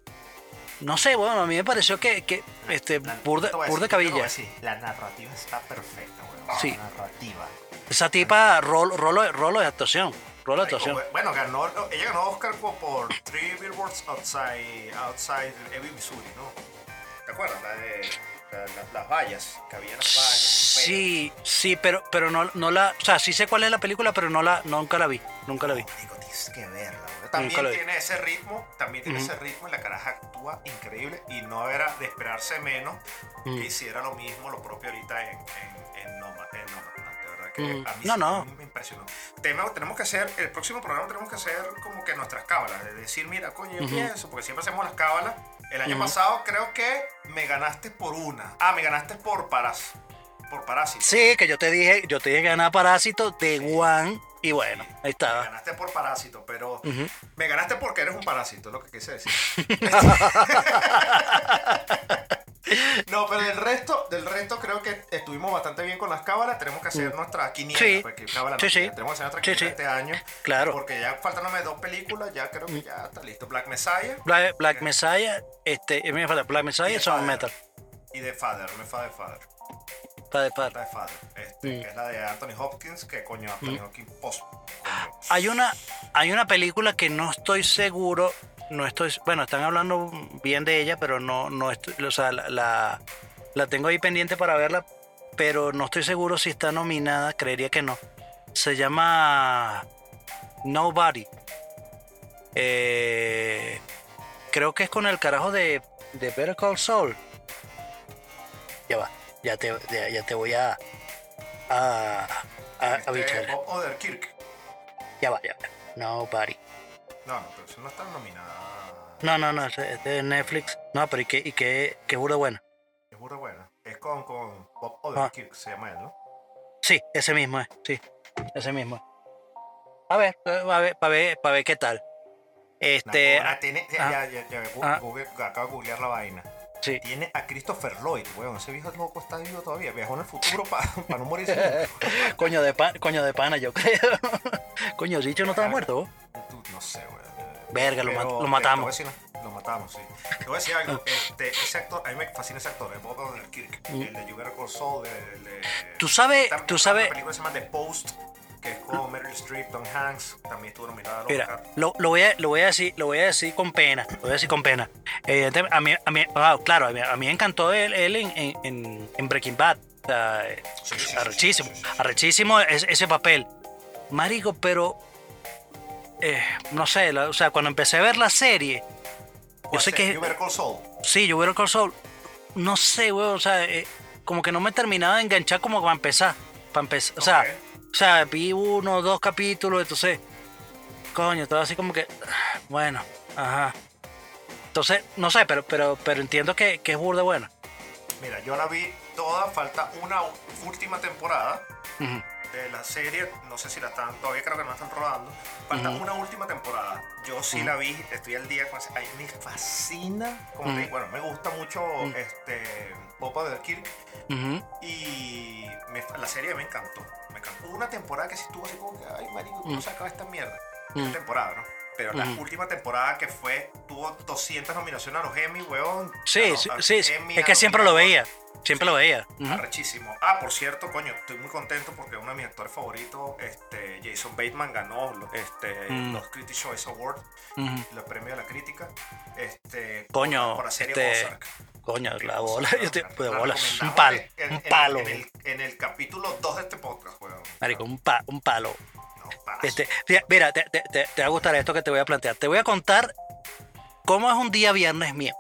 no sé, bueno, a mí me pareció que, que este, La- burda, decir, cabilla. La narrativa está perfecta. Sí. La narrativa. Esa tipa, rolo, rolo, rolo de actuación, rolo de actuación. Bueno, ganó, ella ganó Oscar por, por Three Billboards Outside, outside Ebbing, Missouri, ¿no? ¿Te acuerdas? La de la- la- las vallas, que había las vallas. Sí, sí, pero, pero no, no la, o sea, sí sé cuál es la película, pero no la, nunca la vi, nunca la vi. Digo, tienes que verla, También tiene ese ritmo, también tiene Ujú. ese ritmo y la caraja actúa increíble y no era de esperarse menos Mm. que hiciera lo mismo, lo propio ahorita en, en, en Nomad- en. De verdad que Mm. a mí No, sí no. me impresionó. Tema- tenemos que hacer, el próximo programa tenemos que hacer como que nuestras cábalas, de decir, mira, coño, yo pienso, porque siempre hacemos las cábalas. El año pasado creo que me ganaste por una. Ah, me ganaste por paras, por parásito. Sí, que yo te dije, yo te dije que ganaba Parásito de One y bueno, ahí Me estaba. ganaste por parásito, pero me ganaste porque eres un parásito, es lo que quise decir. no, pero del resto, del resto creo que estuvimos bastante bien con las cábalas. Tenemos que hacer nuestra quiniela. Mm. Sí. porque cábala no, Sí, sí. Tenemos que hacer nuestra Sí, quiniela sí. este año. Claro. Porque ya faltándome dos películas, ya creo que ya está listo. Black Messiah Black, Black Messiah, este, me falta Black Messiah y Sound Metal. y The Father, me Father Father. Padre, padre. The Father, este, Mm. que es la de Anthony Hopkins, que coño, Anthony Hopkins post. coño. Hay una, hay una película que no estoy seguro, no estoy, bueno, están hablando bien de ella, pero no, no estoy, o sea, la, la, La tengo ahí pendiente para verla, pero no estoy seguro si está nominada, creería que no. Se llama Nobody. Eh, creo que es con el carajo de, de Better Call Saul. Ya va, ya te, ya, ya te voy a. a. a, a Este, bichar. Odenkirk. Ya va, ya va. Nobody. No, no, pero eso no está nominada. No, no, no, es es de Netflix. No, pero y que, y que, que burda buena. Es burda buena. Es con, con Bob Ah. Odenkirk, se llama él, ¿no? Sí, ese mismo es, sí, ese mismo. A ver, eh, a ver, para ver, para ver qué tal. Este, Nah, tiene, ah, ya, ya, ya, gu- ah. Google- acabo de googlear la vaina. sí. Tiene a Christopher Lloyd, weón. Ese viejo loco está vivo todavía. Viajó en el futuro para no morirse. Coño de pan, coño de pana, yo creo. coño, Dicho no estaba muerto, vos? No sé, weón. Verga, lo mat- lo eh, matamos. decir- lo matamos, sí. Te voy a decir algo. Este, ese actor, a mí me fascina ese actor, el Bob Odenkirk. El de You Saul, el de... Mm. Tú sabes, tú sabes, película que se llama The Post, que es con Meryl Streep, Tom Hanks. También estuvo nominada mira, lo, lo voy a, lo voy a decir, lo voy a decir con pena, lo voy a decir con pena. A mí, a mí, claro, a mí, a mí me encantó él, él en, en- en, Breaking Bad. O sea, Sí, sí, arrechísimo, sí, arrechísimo es- ese papel. Marico, pero eh, no sé, la- o sea, cuando empecé a ver la serie, yo ¿Cuál sé que Call Saul. sí, yo Call Saul, no sé, weón, o sea, eh, como que no me terminaba de enganchar como para empezar, para empezar, o sea, o sea, vi uno dos capítulos, entonces, coño, estaba así como que, bueno, ajá. Entonces, no sé, pero, pero, pero entiendo que, que es burda buena. Mira, yo la vi toda, falta una última temporada Ujú. De la serie. No sé si la están, todavía creo que no la están rodando. Falta una última temporada. Yo sí la vi, estoy al día con esa. A mí me fascina, como te digo, bueno, me gusta mucho este Bob Odenkirk Ujú. y me- la serie me encantó. Me encantó. Una temporada que sí estuvo así como que, ay, marico, ¿cómo se acaba esta mierda? Temporada, ¿no? Pero la última temporada que fue, tuvo 200 nominaciones a los Emmy, weón. Sí, sí, sí, sí, Emmy, es que siempre lo veía, siempre lo veía. Ujú. Arrechísimo. Ah, por cierto, coño, estoy muy contento porque uno de mis actores favoritos, este, Jason Bateman, ganó este, Mm. los Critics' Choice Awards, los premios de la crítica, este, Coño, por la serie este, Ozark. Coño, la bola, yo te- de un palo, en- un en- palo. En, el, en el capítulo 2 de este podcast, weón. Marico, un, pa- un palo. Este, mira, te, te- te- te va a gustar esto que te voy a plantear. Te voy a contar cómo es un día viernes mío.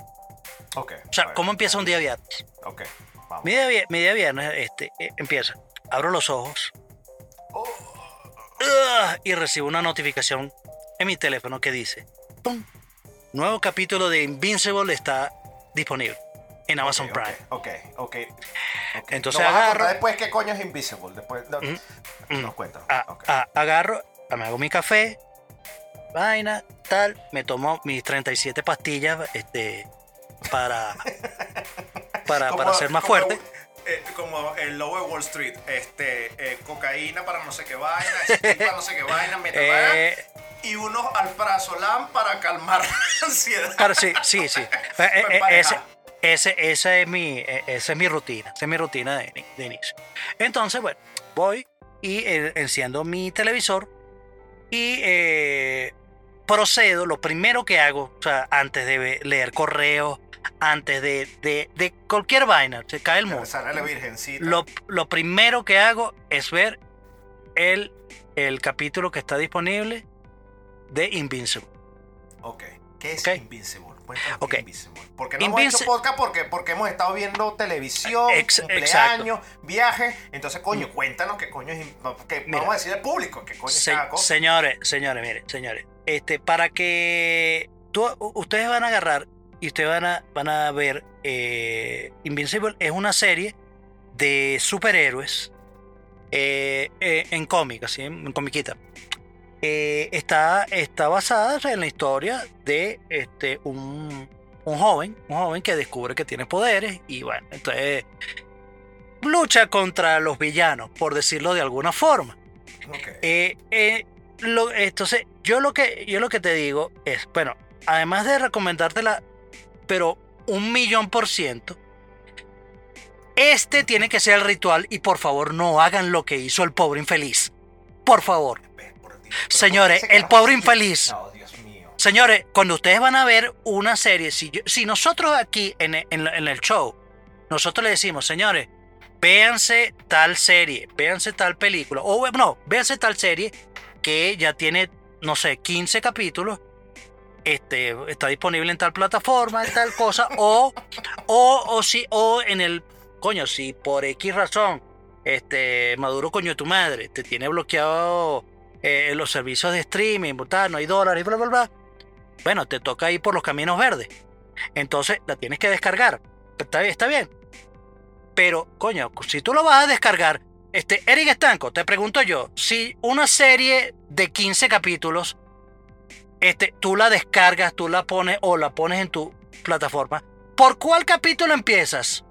Ok. O sea, cómo empieza un día viernes. Ok, vamos. Mi día, vi- mi día viernes este, eh, empieza. Abro los ojos Oh, y recibo una notificación en mi teléfono que dice: ¡Pum! Nuevo capítulo de Invincible está disponible en Amazon Prime. Ok, ok. ok. Entonces agarro- después qué coño es Invisible. Después no, Mm, nos cuentas. A- Ok. a- agarro, me hago mi café, vaina, tal, me tomo mis 37 pastillas este, para, para, Como- para ser más como- fuerte. eh, como el logo de Wall Street, este, eh, cocaína para no sé qué vaina, para no sé qué vaina, metadona, Eh, y unos alprazolam para calmar la ansiedad. claro, sí, sí, sí. Eh, ese, ese, esa, es mi, eh, esa es mi rutina, esa es mi rutina de, de inicio. Entonces, bueno, voy y eh, enciendo mi televisor y eh, procedo, lo primero que hago, o sea, antes de leer correos, antes de, de, de cualquier vaina, se cae el mundo. La virgencita. Lo, lo primero que hago es ver el, el capítulo que está disponible de Invincible. Ok. ¿Qué es Ok. Invincible? Cuéntanos Ok. qué es Invincible. Porque no hemos hecho podcast porque, porque hemos estado viendo televisión, Ex- cumpleaños, viajes. Entonces, coño, cuéntanos qué coño es. Que Mira. vamos a decir al público qué coño es cada cosa. señores, señores, miren, señores. Este, para que tú- ustedes van a agarrar y ustedes van a, van a ver eh, Invincible es una serie de superhéroes eh, eh, en cómic, así, en comiquita. Eh, está, está basada en la historia de este, un, un joven, un joven que descubre que tiene poderes y bueno, entonces lucha contra los villanos, por decirlo de alguna forma. Eh, eh, lo- entonces, yo lo, que, yo lo que te digo es, bueno, además de recomendártela, pero un millón por ciento, este tiene que ser el ritual y por favor no hagan lo que hizo el pobre infeliz. Por favor. Señores, ¿por qué ese el pobre infeliz. Señores, cuando ustedes van a ver una serie, si, yo- si nosotros aquí en, en la- en el show nosotros le decimos, señores, véanse tal serie, véanse tal película, o no, véanse tal serie que ya tiene, no sé, 15 capítulos, este, está disponible en tal plataforma, en tal cosa, o, o, o si, o en el, coño, si por X razón, este, Maduro, coño tu madre, te tiene bloqueado eh, los servicios de streaming, tal, no hay dólares, bla, bla, bla, bueno, te toca ir por los caminos verdes. Entonces la tienes que descargar. Está bien, está bien. Pero, coño, si tú lo vas a descargar, este, Eric Estanco, te pregunto yo, si una serie de 15 capítulos, este, tú la descargas, tú la pones o la pones en tu plataforma, ¿por cuál capítulo empiezas?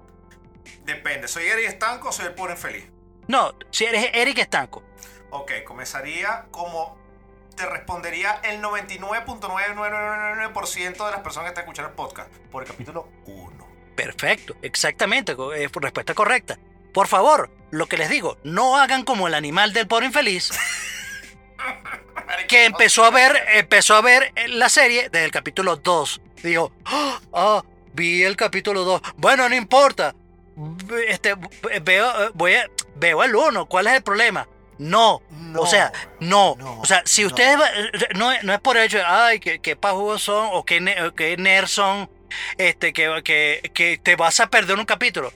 Depende, ¿soy Eric Estanco o soy el pobre feliz? No, si eres Eric Estanco. Ok, comenzaría como te respondería el 99.9999% de las personas que están escuchando el podcast por el capítulo 1. Perfecto, exactamente, es respuesta correcta. Por favor, lo que les digo, no hagan como el animal del pobre infeliz que empezó a ver empezó a ver la serie desde el capítulo 2. Dijo, ah, vi el capítulo 2. Bueno, no importa. Este, veo, voy a, veo el 1. ¿Cuál es el problema? No. o sea, no. o sea, si ustedes. No, no, es por hecho, ay, que, que son o que, que nerds son, este, que, que, que, te vas a perder un capítulo.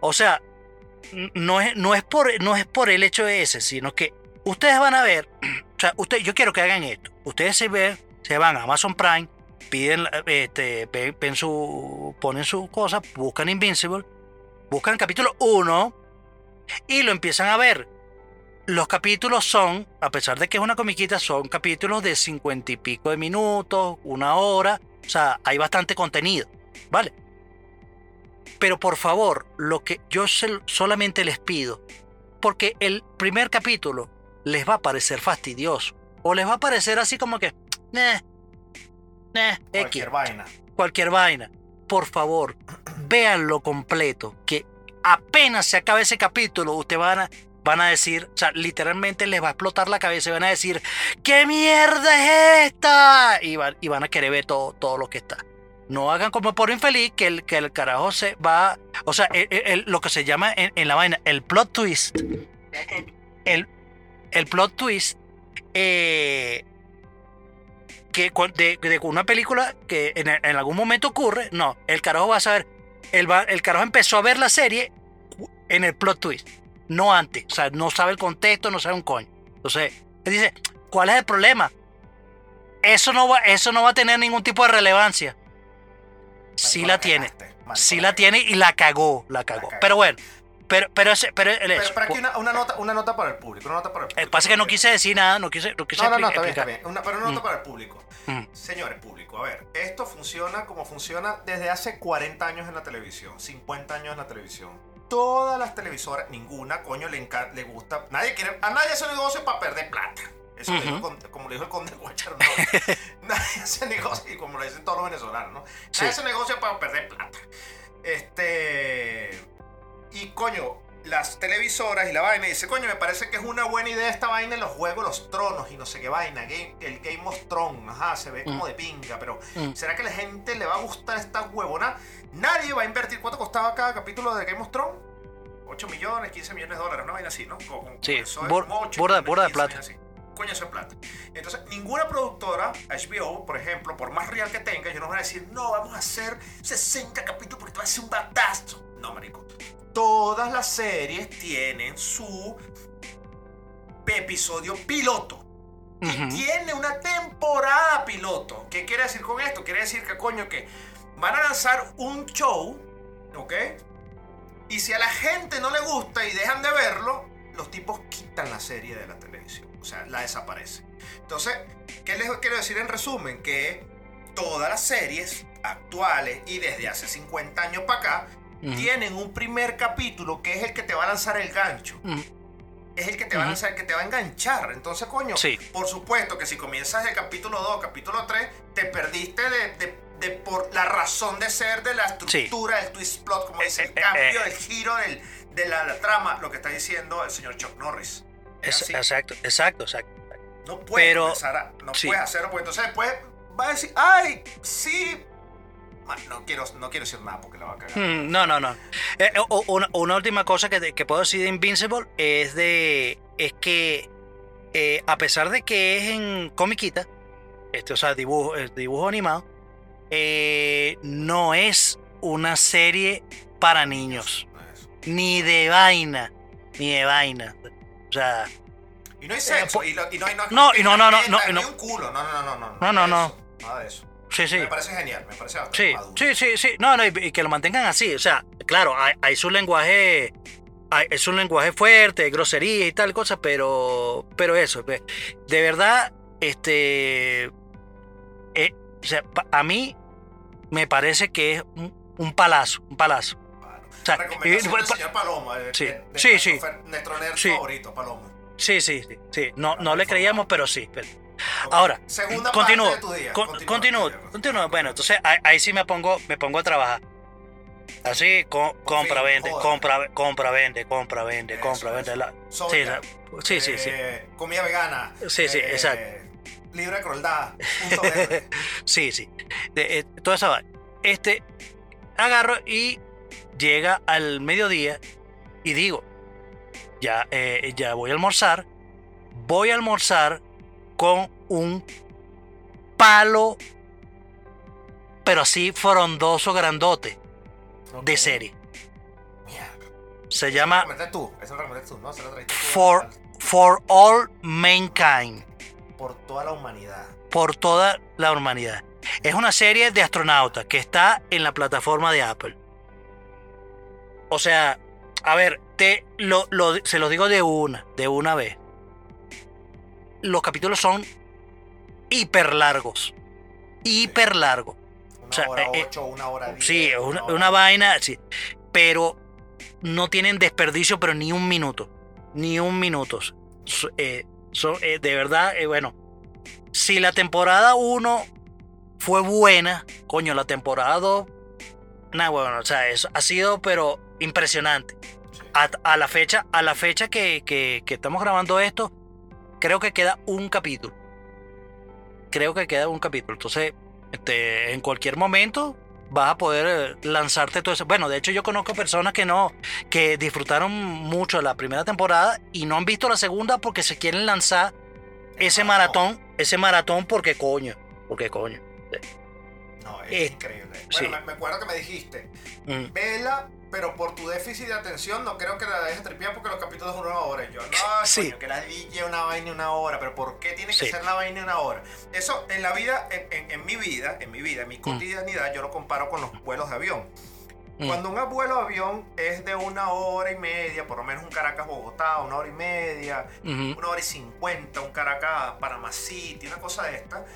O sea, no es, no, es por, no es por el hecho de ese, sino que ustedes van a ver. O sea, usted, yo quiero que hagan esto. Ustedes se ven, se van a Amazon Prime, piden, este, ven, su, ponen su cosa, buscan Invincible, buscan el capítulo 1 y lo empiezan a ver los capítulos son, a pesar de que es una comiquita, son capítulos de cincuenta y pico de minutos, una hora. O sea, hay bastante contenido, ¿vale? Pero por favor, lo que yo solamente les pido, porque el primer capítulo les va a parecer fastidioso, o les va a parecer así como que, eh, eh, cualquier vaina. Cualquier vaina. Por favor, véanlo completo, que apenas se acabe ese capítulo, ustedes van a, van a decir, o sea, literalmente les va a explotar la cabeza y van a decir, ¿qué mierda es esta? Y van, y van a querer ver todo, todo lo que está. No hagan como por infeliz que el, que el carajo se va, o sea, lo que se llama en, la vaina, el plot twist. El, el plot twist eh, que de, de, una película que en, en, algún momento ocurre, no, el carajo va a saber, el, el carajo empezó a ver la serie en el plot twist no antes. O sea, no sabe el contexto, no sabe un coño. Entonces, él dice, ¿cuál es el problema? Eso no va, eso no va a tener ningún tipo de relevancia. Sí la tiene. Sí la tiene y la cagó, la cagó. Pero bueno, pero, pero, ese, pero, pero, pero, aquí una, una, nota, una nota para el público. Una nota para el público. pasa que no quise decir nada, no quise, no quise No, no, no, está bien, está bien. Una, pero una nota mm. para el público. Mm. Señores, público, a ver, esto funciona como funciona desde hace 40 años en la televisión, 50 años en la televisión todas las televisoras, ninguna, coño, le, le gusta. Nadie quiere, a nadie hace negocio para perder plata. Eso como le dijo el conde Guachar, no. nadie hace negocio, y como lo dicen todos los venezolanos, ¿no? Nadie hace negocio para perder plata. Este. Y coño, las televisoras y la vaina, y dice, coño, me parece que es una buena idea esta vaina en los juegos, los tronos y no sé qué vaina. el Game of Thrones, ajá, se ve como mm. de pinga, pero mm. ¿será que la gente le va a gustar esta huevona? Nadie va a invertir. ¿Cuánto costaba cada capítulo de Game of Thrones? 8 millones, 15 millones de dólares, una vaina así, ¿no? sí, borda, de plata. Coño, eso es plata. Entonces, ninguna productora, HBO, por ejemplo, por más real que tenga, ellos no van a decir, no, vamos a hacer 60 capítulos porque te va a ser un batazo. No, marico todas las series tienen su episodio piloto. Y tiene una temporada piloto. ¿Qué quiere decir con esto? Quiere decir que, coño, que van a lanzar un show, ¿ok? Y si a la gente no le gusta y dejan de verlo, los tipos quitan la serie de la televisión. O sea, la desaparece. Entonces, ¿qué les quiero decir en resumen? Que todas las series actuales y desde hace 50 años para acá tienen un primer capítulo que es el que te va a lanzar el gancho. Es el que te va a lanzar, el que te va a enganchar. Entonces, coño, por supuesto que si comienzas el capítulo 2, capítulo 3, te perdiste de, por la razón de ser de la estructura del twist plot, como dice, el eh, eh, cambio, eh. el giro del, de la, trama, lo que está diciendo el señor Chuck Norris. exacto, exacto, exacto. No puedes, no puedes hacerlo, porque entonces después va a decir, ay, sí, No quiero, no quiero decir nada porque la va a cagar. Mm, No, no, no. Eh, eh, una, una última cosa que, puedo decir de Invincible es de. es que eh, a pesar de que es en comiquita, este, o sea, dibujo, eh, dibujo animado, eh, no es una serie para niños. No. Ni de vaina. Ni de vaina. O sea, Y no hay sexo. po- y, lo- y no hay Eh, No, y no, no, no, no, ni no. un culo. No, no, no, no. No, no, no. Nada de eso. sí, sí. Me parece genial. Me parece Sí, maduro. sí, sí, sí. No, no, y, y que lo mantengan así. O sea, claro, hay, hay su lenguaje. hay- es un lenguaje fuerte, grosería y tal cosa, pero. Pero eso. ve, De verdad, este. Eh, o sea, a mí me parece que es un, un palazo, un palazo. Claro. O sea, Recomendación y- del pa- señor Palomo. de- Sí, de- de sí, nuestro sí. fer- Nuestro nerd Sí. favorito, sí, sí, sí, sí. No, no le creíamos, pero sí. pero-. Ahora, Segunda continúo. parte de tu día. Con- continúo, continúo. Bueno, entonces ahí, ahí sí me pongo, me pongo a trabajar. Así, co- compra, fin, vende, compra, compra, vende, compra, vende, Eso, compra, vende. la- Soya, sí, sí, sí, sí. eh, Comida vegana. Sí, sí, eh, exacto. Libre de crueldad. Sí, sí. De- eh, toda esa vaina. Este, agarro y llega al mediodía y digo, ya, eh, ya voy a almorzar. Voy a almorzar con un palo, pero así frondoso, grandote, de serie. Se llama tú. Eso tú, ¿no? Se lo trajiste tú For, al- for All Mankind. Por toda la humanidad. por toda la humanidad. Es una serie de astronautas que está en la plataforma de Apple. O sea, a ver, te lo, lo- se los digo de una, de una vez. Los capítulos son hiper largos. Hiper largos. Una O sea, hora eh, eh, ocho, una hora diez. Sí, una, hora- una vaina, sí. Pero no tienen desperdicio, pero ni un minuto. Ni un minuto. Eh, eh, de verdad, eh, bueno. Si la temporada 1 fue buena, coño, la temporada 2. Nah, bueno, o sea, eso ha sido, pero impresionante. Sí. A, a la fecha, a la fecha que, que- que estamos grabando esto, creo que queda un capítulo. Creo que queda un capítulo. Entonces, este, en cualquier momento vas a poder eh, lanzarte todo eso. Bueno, de hecho yo conozco personas que no, que disfrutaron mucho la primera temporada y no han visto la segunda porque se quieren lanzar ese maratón, ese maratón porque coño, porque coño. No, es Eh, increíble. Bueno, sí. me, me acuerdo que me dijiste, Mm. vela, pero por tu déficit de atención no creo que la dejes tripear porque los capítulos duran una hora. Y yo, no, Sí. coño, que la DJ una vaina una hora, pero ¿por qué tiene que Sí. ser la vaina una hora? Eso en la vida, en, en- en mi vida, en mi vida, Mm. en mi cotidianidad, yo lo comparo con los vuelos de avión. Mm. Cuando un vuelo de avión es de una hora y media, por lo menos un Caracas-Bogotá, una hora y media, una hora y cincuenta, un Caracas-Panamá City, una cosa de esta.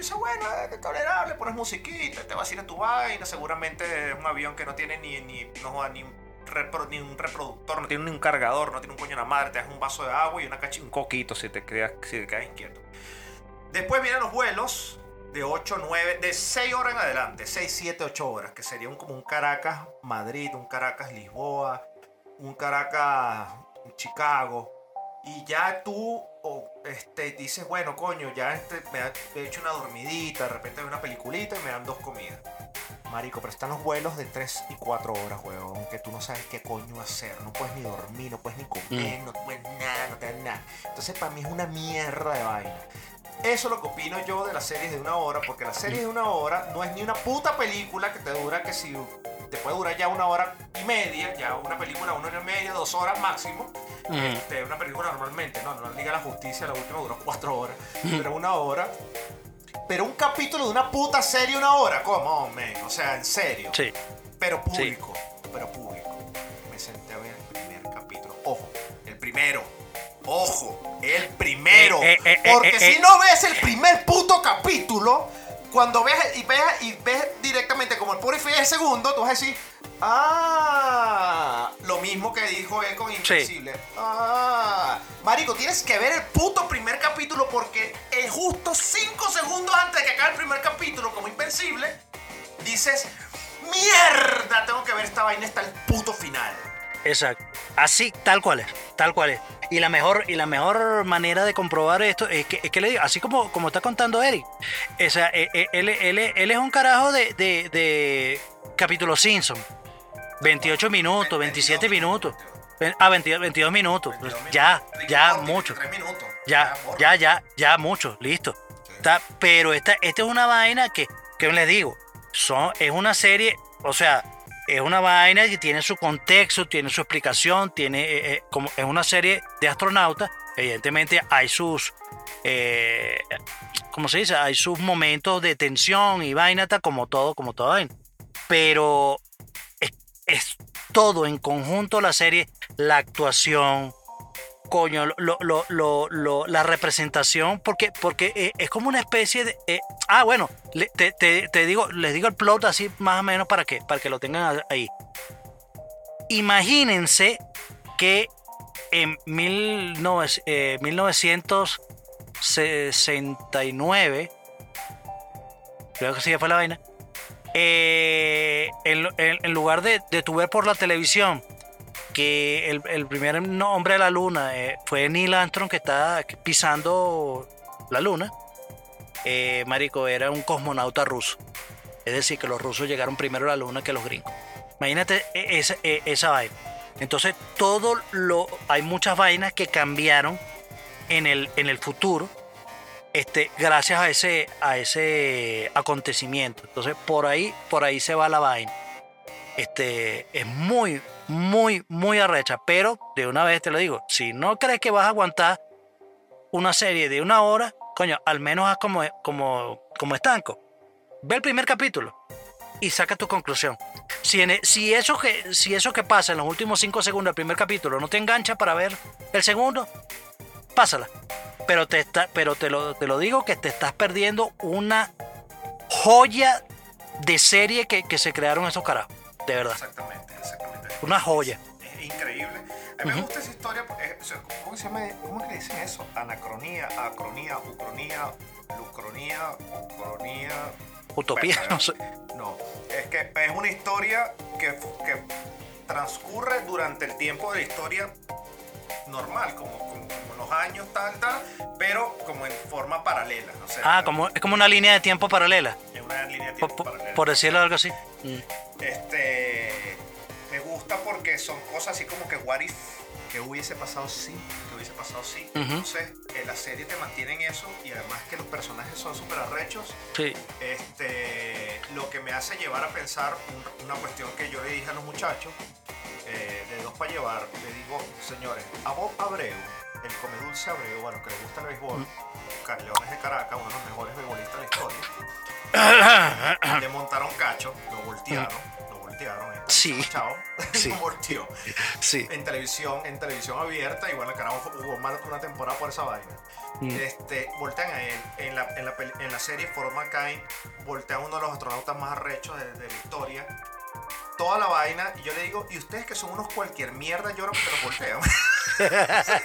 Tú dices, bueno, es tolerable, pones musiquita, te vacilas tu vaina, seguramente es un avión que no tiene ni, ni, no ni, ni un reproductor, no tiene ni un cargador, no tiene un coño en la madre, te das un vaso de agua y una cachi, un coquito si te, quedas, si te quedas inquieto. Después vienen los vuelos de 8, 9, de 6 horas en adelante, 6, 7, 8 horas, que sería un, como un Caracas Madrid, un Caracas Lisboa, un Caracas Chicago. Y ya tú o, este, dices, bueno, coño, ya este, me he hecho una dormidita, de repente veo una peliculita y me dan dos comidas. Marico, pero están los vuelos de 3 y 4 horas, weón, que tú no sabes qué coño hacer. No puedes ni dormir, no puedes ni comer, no puedes nada, no te dan nada. Entonces, para mí es una mierda de vaina. Eso es lo que opino yo de las series de una hora, porque las series de una hora no es ni una puta película que te dura que si te puede durar ya una hora y media, ya una película una hora y media, dos horas máximo. Este, una película normalmente, no, no la Liga de la Justicia, la última duró cuatro horas, pero una hora. Pero un capítulo de una puta serie una hora, ¿cómo, man? O sea, en serio. Sí. Pero público, pero público. Me senté a ver el primer capítulo. Ojo, el primero. Ojo, el primero. Eh, eh, eh, Porque si no ves el primer puto capítulo, cuando ves y ves, y ves directamente como el Purify el segundo, tú vas a decir, ah, lo mismo que dijo él con Invencible. Ah, marico, tienes que ver el puto primer capítulo porque es justo 5 segundos antes de que acabe el primer capítulo como Invencible, dices, mierda, tengo que ver esta vaina hasta el puto final. Exacto. Así, tal cual es. Tal cual es. Y la mejor, y la mejor manera de comprobar esto es que, es que le digo, así como, como está contando Eric, o sea, eh, eh, él, él- él es un carajo de, de, de capítulo Simpson. 28 minutos, 27 minutos. Ah, 22, 22 minutos. Ya, ya, mucho. Minutos. Ya, ya, ya, ya, mucho, listo. Está- pero esta, esta es una vaina que, que les digo, son, es una serie, o sea, es una vaina que tiene su contexto, tiene su explicación, tiene, eh, eh, como es una serie de astronautas, evidentemente hay sus, eh, ¿cómo se dice? Hay sus momentos de tensión y vaina, como todo, como toda vaina. Pero es, es todo en conjunto la serie, la actuación, coño, lo, lo, lo, la representación, porque, porque eh, es como una especie de... eh, ah, bueno, te, te- te digo, les digo el plot así más o menos para que, para que lo tengan ahí. Imagínense que en 19 eh, 1969, creo que sí fue la vaina, eh, en, en- en lugar de, de tu ver por la televisión que el, el primer hombre de la luna eh, fue Neil Armstrong que está pisando la luna. Eh, marico, era un cosmonauta ruso. Es decir, que los rusos llegaron primero a la luna que los gringos. Imagínate e- esa, e- esa vaina. Entonces, todo lo. Hay muchas vainas que cambiaron en el, en el futuro. Este, gracias a ese, a ese acontecimiento. Entonces, por ahí, por ahí se va la vaina este, es muy, muy, muy arrecha. Pero de una vez te lo digo, si no crees que vas a aguantar una serie de una hora, coño, al menos haz como, como, como estanco. Ve el primer capítulo y saca tu conclusión. Si, e- eso que, si eso que pasa en los últimos cinco segundos del primer capítulo no te engancha para ver el segundo, pásala. Pero te, está, pero te, lo, te lo digo que te estás perdiendo una joya de serie que, que se crearon esos carajos. De verdad. Exactamente, exactamente. Una joya. Es increíble. A mí me gusta esa historia. eh, ¿Cómo se llama? ¿Cómo le dicen eso? Anacronía, acronía, ucronía, lucronía, ucronía. Utopía, no sé. No, es que es una historia que, que transcurre durante el tiempo de la historia normal, como, como, como los años, tal, tal, pero como en forma paralela. No sé, Ah, como, es como una línea de tiempo paralela. en una línea de Por, tiempo por- paralela. por decirlo algo así. Este porque son cosas así como que what if, que hubiese pasado si, que hubiese pasado. Ujú. Entonces, en la serie te mantiene en eso y además que los personajes son súper arrechos. Sí. Este, lo que me hace llevar a pensar un- una cuestión que yo le dije a los muchachos, eh, de dos para llevar, le digo, señores, a Bob Abreu, el comedulce Abreu, bueno, que le gusta el béisbol, Leones de Caracas, uno de los mejores beisbolistas de la historia, le montaron cacho, lo voltearon, voltearon, eh, Sí. chao, Sí. volteó Sí. en televisión, en televisión abierta, y bueno, el carajo jugó más de una temporada por esa vaina. Mm. Este, voltean a él, en la, en la, en la serie Forma Kain, voltean a uno de los astronautas más arrechos de, de la historia. Toda la vaina, y yo le digo, y ustedes que son unos cualquier mierda lloran porque los voltean.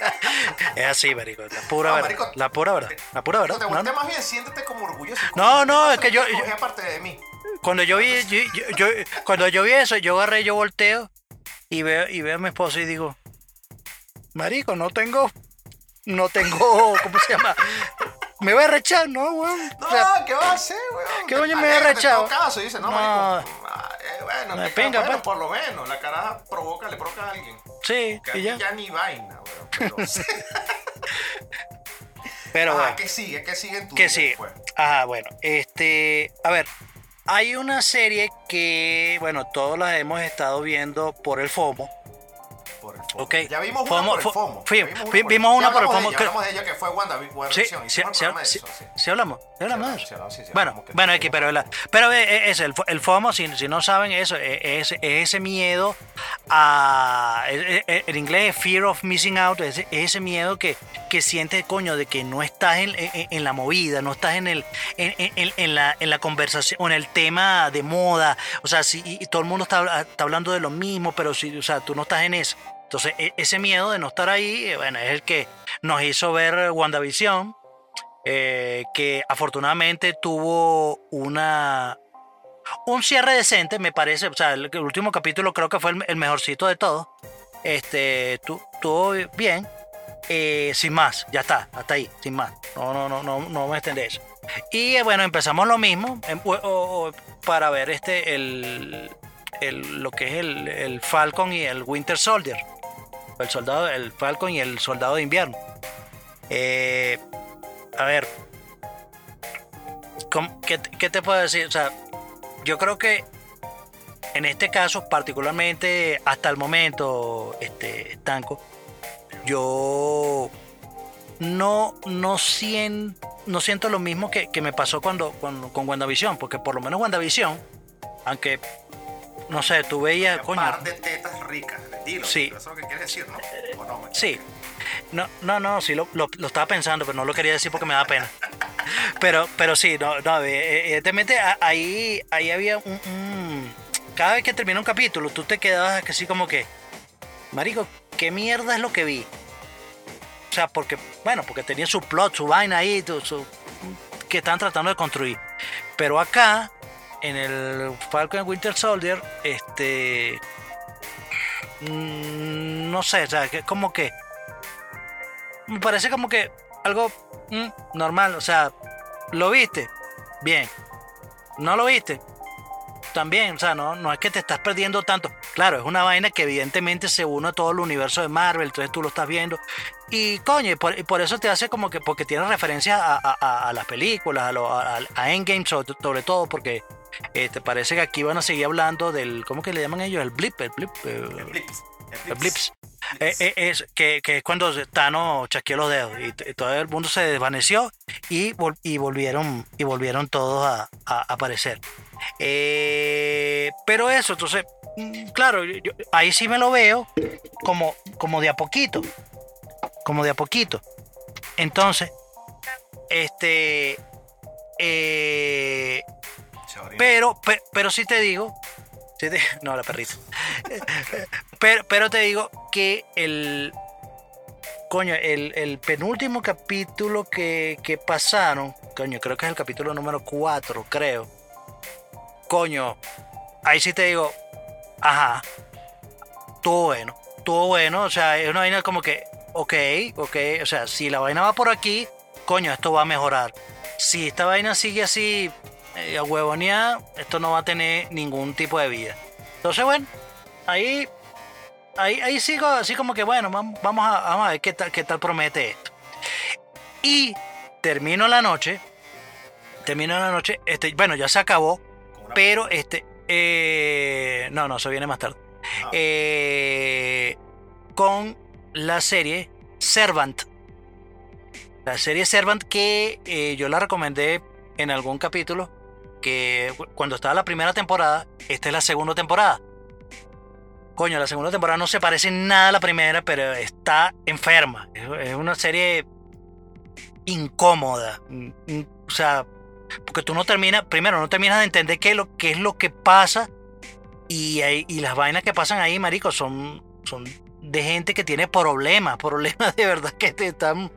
Es así, marico. La pura No, verdad. marico, la pura verdad. La pura verdad. te No, no. más bien, siéntete como orgulloso. y No, como- no, es que yo- yo- aparte de mí. Cuando yo vi, yo, yo- cuando yo vi eso, yo agarré, yo volteo y veo, y veo a mi esposa y digo, marico, no tengo, no tengo, ¿cómo se llama? Me voy a rechar, ¿no, weón? No, O sea, ¿qué va a hacer, weón? ¿qué coño me rechado? En todo caso, dice, no, No. marico, ah, eh, bueno, Me pinga, bueno, pues. por lo menos, la caraja provoca, le provoca a alguien. sí, Que a y ya. ya ni vaina, weón. Pero, Pero Ajá, bueno. ¿qué sigue? ¿Qué sigue en tu ¿Qué sigue? después? Ajá, bueno, este, a ver, hay una serie que, bueno, todos la hemos estado viendo por el FOMO. Por el FOMO. Ok. Ya vimos una FOMO, por el fo- FOMO. fui- Ya fui- por vimos ya una por el FOMO, ella, Hablamos de ella que fue Wanda, Sí, sí, sí, de eso, sí. hablamos, hablamos de eso. Bueno, bueno, aquí, pero, la- pero eh, es el, el FOMO, si, si no saben eso, eh, es, es ese miedo a, eh, eh, en inglés es fear of missing out, es, es ese miedo que, que sientes, coño, de que no estás en, en- en la movida, no estás en, el, en, en- en la, en la conversación, o en el tema de moda, o sea, si y todo el mundo está, está hablando de lo mismo, pero si, o sea, tú no estás en eso. Entonces, e- ese miedo de no estar ahí, eh, bueno, es el que nos hizo ver WandaVision, eh, que afortunadamente tuvo una un cierre decente, me parece. O sea, el, último capítulo creo que fue el, mejorcito de todo. Este, tu- estuvo bien. Eh, sin más, ya está, hasta ahí, sin más. No, no, no, no, no me extendé eso. Y bueno, empezamos lo mismo em, para ver este el, el- lo que es el, el Falcon y el Winter Soldier. El soldado, el Falcon y el soldado de invierno. Eh, a ver, ¿cómo- qué, te- qué te puedo decir? O sea, yo creo que en este caso, particularmente hasta el momento, este Tanco, yo no, no, sien- no siento lo mismo que, que me pasó cuando, cuando- con WandaVision, porque por lo menos WandaVision, aunque, no sé, tú veías, Un coño, par de tetas ricas. Dilo, Sí. eso es lo que quieres decir, ¿no? ¿O no? Sí. No, no, no, sí lo, lo- lo estaba pensando, pero no lo quería decir porque me da pena. Pero, pero sí, no, no, eh, evidentemente a- ahí, ahí había un, un- Cada vez que termina un capítulo, tú te quedabas así como que. Marico, ¿qué mierda es lo que vi? O sea, porque, bueno, porque tenía su plot, su vaina ahí, su- que están tratando de construir. Pero acá, en el Falcon Winter Soldier, este. Mm, No sé, o sea, que como que me parece como que algo mm, normal. O sea, ¿lo viste? Bien. ¿No lo viste? También, o sea, no, no es que te estás perdiendo tanto. Claro, es una vaina que evidentemente se une a todo el universo de Marvel, entonces tú lo estás viendo. Y coño, y por, eso te hace como que, porque tiene referencia a, las películas, a, lo- a, Endgame sobre todo, porque eh, parece que aquí van a seguir hablando del, ¿cómo que le llaman ellos? El blip, el blip. eh, El blips. el blips. Eh, eh, es que, que es cuando Thanos chasqueó los dedos y, todo el mundo se desvaneció y, vol- y volvieron y volvieron todos a, a aparecer. Eh, pero eso, entonces, mm, claro, yo- yo- ahí sí me lo veo como, como de a poquito, como de a poquito. Entonces, este, pero, pe- pero sí te digo. no, la perrita. pero, pero te digo que el. Coño, el, el penúltimo capítulo que, que pasaron. Coño, creo que es el capítulo número 4, creo. Coño, ahí sí te digo. Ajá. Todo bueno. Todo bueno. O sea, es una vaina como que. Ok, ok. O sea, si la vaina va por aquí, coño, esto va a mejorar. Si esta vaina sigue así, eh, a huevonear, esto no va a tener ningún tipo de vida. Entonces, bueno, ahí, ahí, ahí sigo así como que, bueno, vam- vamos a, vamos a ver qué tal, qué tal promete esto. Y termino la noche, termino la noche, este, bueno, ya se acabó, pero este, eh, no, no, eso viene más tarde. Ah. Eh, con la serie Servant. La serie Servant que eh, yo la recomendé en algún capítulo. Que cu- cuando estaba la primera temporada, esta es la segunda temporada. Coño, la segunda temporada no se parece en nada a la primera, pero está enferma. Es, una serie incómoda. Mm, mm, O sea, porque tú no terminas, primero, no terminas de entender qué es lo, qué es lo que pasa. Y, y las vainas que pasan ahí, marico, son, son de gente que tiene problemas, problemas de verdad que te están...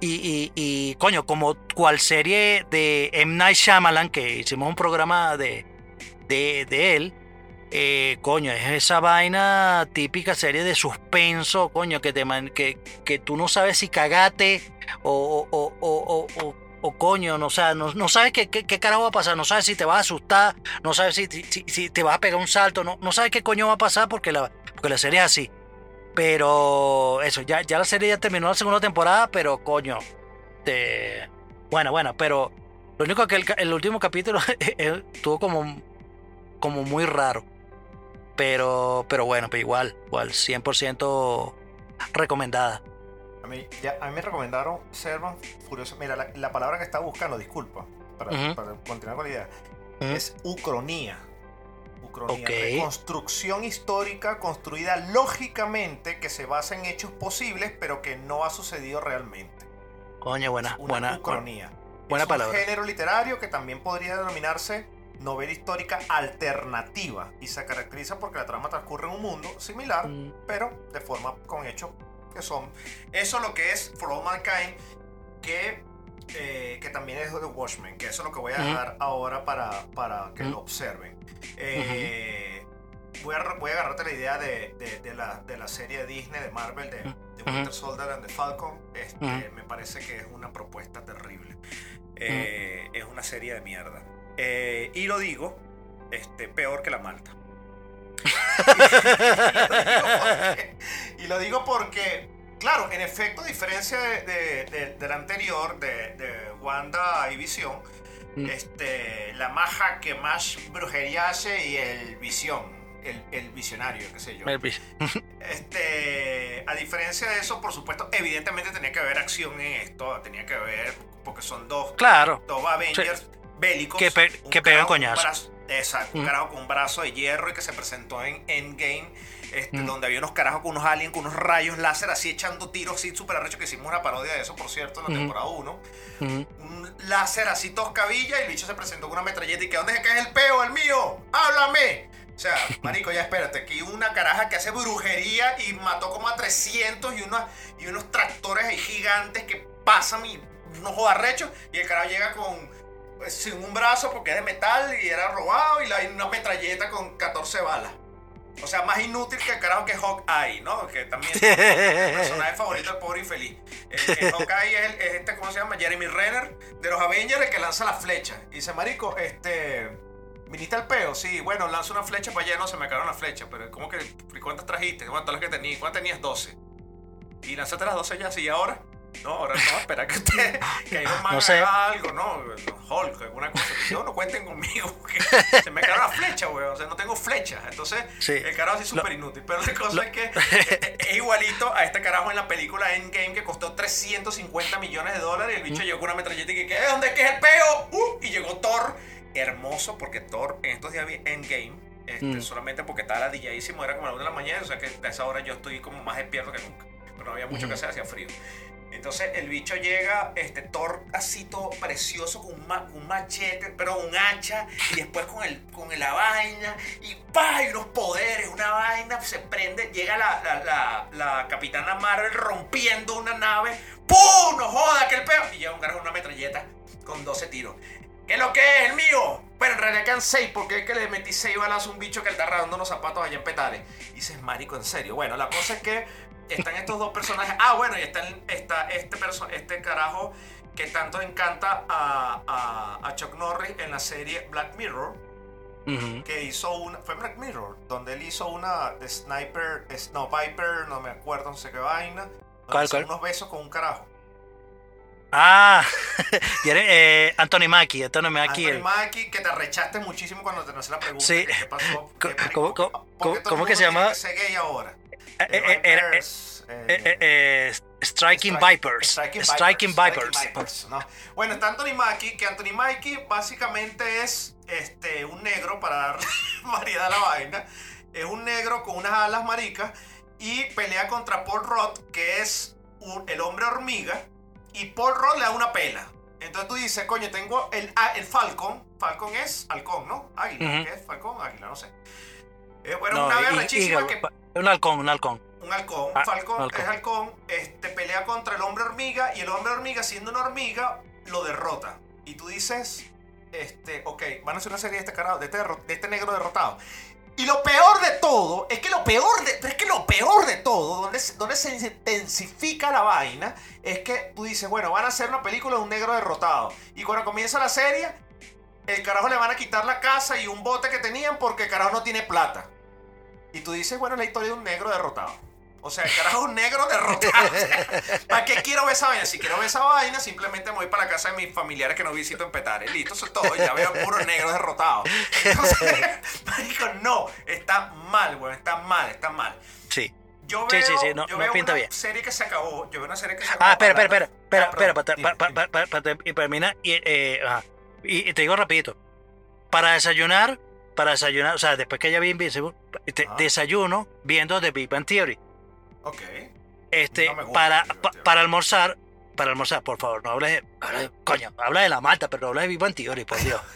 Y, y, y, coño, como cual serie de M. Night Shyamalan, que hicimos un programa de, de, de él, eh, coño, es esa vaina típica serie de suspenso, coño, que, te que, que tú no sabes si cagate o, o, o, o, coño, no, o sea, no, no sabes qué, qué, qué carajo va a pasar, no sabes si te vas a asustar, no sabes si, si- si te vas a pegar un salto, no, no sabes qué coño va a pasar porque la, porque la serie es así. Pero eso, ya, ya la serie ya terminó la segunda temporada, pero coño, te... bueno, bueno, pero lo único que el, último capítulo estuvo como, como muy raro. Pero, pero bueno, pero igual, igual, 100% recomendada. A mí, ya, a mí me recomendaron Servant Furioso. Mira, la, la palabra que estaba buscando, disculpa, para, continuar con la idea, es ucronía. Ucronía, Ok. reconstrucción histórica construida lógicamente que se basa en hechos posibles, pero que no ha sucedido realmente. Coño, buena, Una buena, ucronía. buena es palabra. un género literario que también podría denominarse novela histórica alternativa y se caracteriza porque la trama transcurre en un mundo similar, Mm, pero de forma con hechos que son eso lo que es For All Mankind que eh, que también es de Watchmen que eso es lo que voy a dejar ahora para, para que lo observen Eh, voy a, voy a agarrarte la idea de, de- de la, de la serie de Disney, de Marvel, de. Winter Soldier and the Falcon. Este. Me parece que es una propuesta terrible. Eh, Es una serie de mierda. Y lo digo, este, peor que la Malta. y lo digo porque, claro, en efecto, a diferencia de, de- de- del anterior, de, Wanda y Visión, Mm. este, la maja que más brujería hace y el visión, el, el visionario, qué sé yo. Este, a diferencia de eso, por supuesto, evidentemente tenía que haber acción en esto, tenía que haber, porque son dos, Claro. dos Avengers bélicos. Que pe- un que pegan con un coñazo. brazo- Exacto, un Mm. carajo con un brazo de hierro y que se presentó en Endgame, este, Mm. donde había unos carajos con unos aliens, con unos rayos láser así echando tiros así súper arrecho, que hicimos una parodia de eso, por cierto, en la Ujú. temporada 1. Ujú. Un láser así toscabilla y el bicho se presentó con una metralleta y que ¿dónde es que es el peo, el mío? ¡Háblame! O sea, marico, ya espérate, aquí una caraja que hace brujería y mató como a 300 y, unos y unos tractores ahí gigantes que pasan y unos jodarrechos y el carajo llega con pues, sin un brazo porque es de metal y era robado y la- una metralleta con 14 balas. O sea, más inútil que el carajo que Hawkeye, ¿no? Que también es el personaje favorito del pobre infeliz. El, el Hawkeye es, el- es este, ¿cómo se llama? Jeremy Renner de los Avengers, el que lanza la flecha. Y dice, marico, este... ¿Viniste al peo? Sí, bueno, lanza una flecha para allá, no se me cagaron la flecha. Pero ¿cómo que? ¿Cuántas trajiste? ¿Cuántas las que tenías? ¿Cuántas tenías? 12. Y lanzaste las 12 ya, sí, ¿y ahora? No, ahora no, espera que usted, que Iron Man No sé. haga algo, ¿no? Hulk, alguna cosa. Yo no cuenten conmigo, se me cagaron las flechas, güey. O sea, no tengo flechas. Entonces, Sí. el carajo así súper inútil. Pero la cosa lo- es que eh, es igualito a este carajo en la película Endgame que costó 350 millones de dólares. Y el bicho llegó con una metralleta y que, ¿qué? ¿Dónde es que es el peo? Uh, y llegó Thor. Hermoso, porque Thor en estos días vi Endgame. Este, Mm. Solamente porque estaba ladilladísimo, era como a la una de la mañana. O sea que a esa hora yo estoy como más despierto que nunca. Pero no había mucho que hacer, hacía frío. Entonces el bicho llega, este Thor precioso, con un, ma- un machete, pero un hacha, y después con, el, con la vaina, y pa, y unos poderes, una vaina, se prende, llega la, la, la, capitana Marvel rompiendo una nave, ¡pum! ¡No joda, que el peo! Y llega un carajo una metralleta con 12 tiros. ¿Qué es lo que es? ¡El mío! Bueno, en realidad quedan 6 porque es que le metí 6 balas a un bicho que está arrastrando unos zapatos allá en Petare. Y dices, marico, en serio. Bueno, la cosa es que están estos dos personajes. Ah, bueno, y está, está este, este carajo que tanto encanta a, a, a Chuck Norris en la serie Black Mirror, que hizo una. Fue Black Mirror, donde él hizo una de Sniper. No, Viper, no me acuerdo, no sé qué vaina. ¿Cuál, cuál? Unos besos con un carajo. Ah, eh, Anthony Mackie, Anthony Mackie. Anthony Mackie, que te arrechaste muchísimo cuando te nace la pregunta. Sí. que ¿Qué pasó? ¿Qué? ¿cómo- cómo- ¿Por qué cómo- todo el cómo que se llama? gay ahora. Striking Vipers. Striking Vipers. Striking Vipers, ¿no? Bueno, está Anthony Mackie, que Anthony Mackie básicamente es este, un negro, para darle variedad a la vaina, es un negro con unas alas maricas y pelea contra Paul Roth, que es un- el hombre hormiga, y Paul Roth le da una pela. Entonces tú dices, coño, tengo el, ah, el Falcon, Falcon es halcón, ¿no? Águila. ¿qué es? Falcon, águila, no sé. Eh, bueno, No, una y- que Un halcón, un halcón. un halcón, Ah, Falcon un halcón. es halcón, este, pelea contra el hombre hormiga y el hombre hormiga, siendo una hormiga, lo derrota. Y tú dices, este, ok, van a hacer una serie de este carajo, de este, de este negro derrotado. Y lo peor de todo, es que lo peor de, es que lo peor de todo, donde, donde se intensifica la vaina, es que tú dices, bueno, van a hacer una película de un negro derrotado. Y cuando comienza la serie, el carajo le van a quitar la casa y un bote que tenían porque el carajo no tiene plata. Y tú dices, bueno, es la historia de un negro derrotado. O sea, el carajo es un negro derrotado. O sea, ¿Para qué quiero ver esa vaina? Si quiero ver esa vaina, simplemente me voy para la casa de mis familiares que no visito en Petare. Listo, eso es todo. Ya veo puro negro derrotado. Entonces, marico, no. Está mal, güey. Está mal, está mal. Sí. Yo Sí, veo, sí, sí, no- yo no veo pinta una bien. serie que se acabó. Yo veo una serie que se acabó. Ah, espera, espera, espera, espera, Ah, para, para, dime. para, para- para- y eh, ajá. y, y te digo rapidito, para desayunar, para desayunar, o sea, después que ya vi Invincible, te- desayuno viendo The Big Bang Theory. Ok. Este, No me gusta para, pa- para almorzar, para almorzar, por favor, no hables de, coño, habla de la mata, pero no habla de Big Bang Theory, por Dios.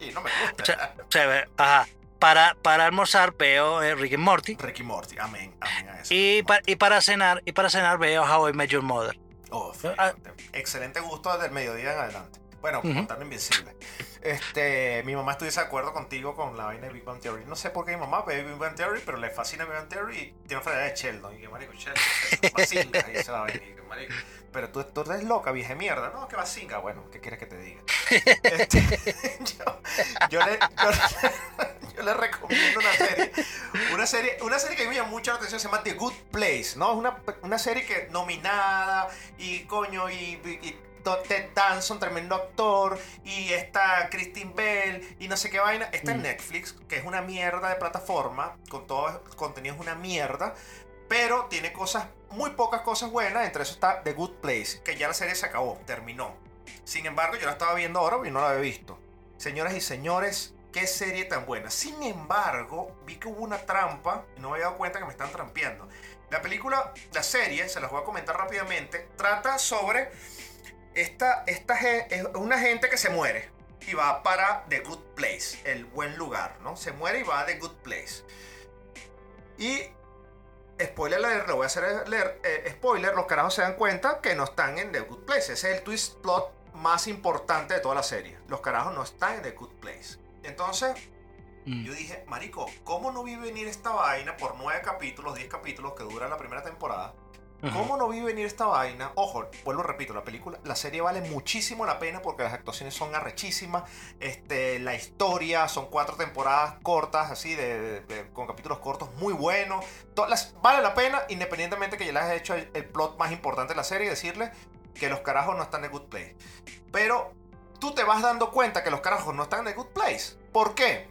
Y no me O gusta. sea, o sea, ajá, para, para almorzar veo eh, Rick and Morty. Ricky Morty. Amén. Amén a eso. Y, pa- y para cenar, y para cenar veo How I Met Your Mother. Oh, Ah. Excelente gusto desde el mediodía en adelante. Bueno, contando Invencible. Este, mi mamá estuviese de acuerdo contigo con la vaina de Big Bang Theory. No sé por qué mi mamá ve Big Bang Theory, pero le fascina Big Bang Theory y tiene una de Sheldon. Y que marico, Sheldon, vacinga. y esa vaina. Y que, marico, pero tú, tú eres loca, vieja mierda. No, que vacinga. Bueno, ¿qué quieres que te diga? Este, yo, yo, le, yo, yo, le recomiendo una serie. Una serie, una serie que me llama mucho la atención se llama The Good Place, ¿no? Es una, una serie que nominada y coño y, y Ted Danson, tremendo actor, y está Christine Bell, y no sé qué vaina. Está en mm. Netflix, que es una mierda de plataforma, con todo el contenido es una mierda, pero tiene cosas, muy pocas cosas buenas, entre eso está The Good Place, que ya la serie se acabó, terminó. Sin embargo, yo la estaba viendo ahora y no la había visto. Señoras y señores, qué serie tan buena. Sin embargo, vi que hubo una trampa y no me había dado cuenta que me están trampeando. La película, la serie, se las voy a comentar rápidamente, trata sobre esta, esta es una gente que se muere y va para The Good Place, el buen lugar, ¿no? Se muere y va a The Good Place. Y spoiler lo voy a hacer leer, eh, spoiler, los carajos se dan cuenta que no están en The Good Place. Ese es el twist plot más importante de toda la serie. Los carajos no están en The Good Place. Entonces, mm. yo dije, marico, ¿cómo no vi venir esta vaina por nueve capítulos, diez capítulos que dura la primera temporada? ¿Cómo no vi venir esta vaina? Ojo, vuelvo repito, la película, la serie vale muchísimo la pena porque las actuaciones son arrechísimas. Este, la historia, son cuatro temporadas cortas, así, de, con capítulos cortos muy buenos. Todas vale la pena, independientemente que ya les haya hecho el, plot más importante de la serie, decirles que los carajos no están en Good Place. Pero tú te vas dando cuenta que los carajos no están The Good Place. ¿Por qué?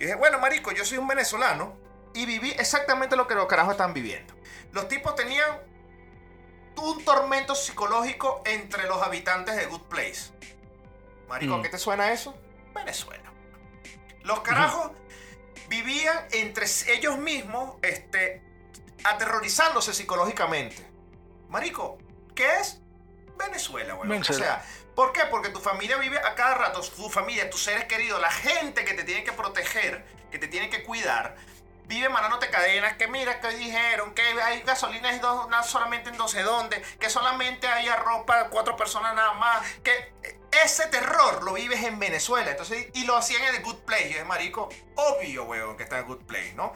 Y dije, bueno, marico, yo soy un venezolano y viví exactamente lo que los carajos están viviendo. Los tipos tenían un tormento psicológico entre los habitantes de Good Place. Marico, mm. ¿qué te suena eso? Venezuela. Los carajos vivían entre ellos mismos, este, aterrorizándose psicológicamente. Marico, ¿qué es? Venezuela, güey. O sea, ¿por qué? Porque tu familia vive a cada rato, tu familia, tus seres queridos, la gente que te tiene que proteger, que te tiene que cuidar, vive mandándote cadenas, que mira que dijeron, que hay gasolina solamente en no sé dónde, que solamente hay arroz para cuatro personas nada más, que ese terror lo vives en Venezuela, entonces, y lo hacían en The Good Place, y es marico, obvio, weón, que está en Good Place, ¿no?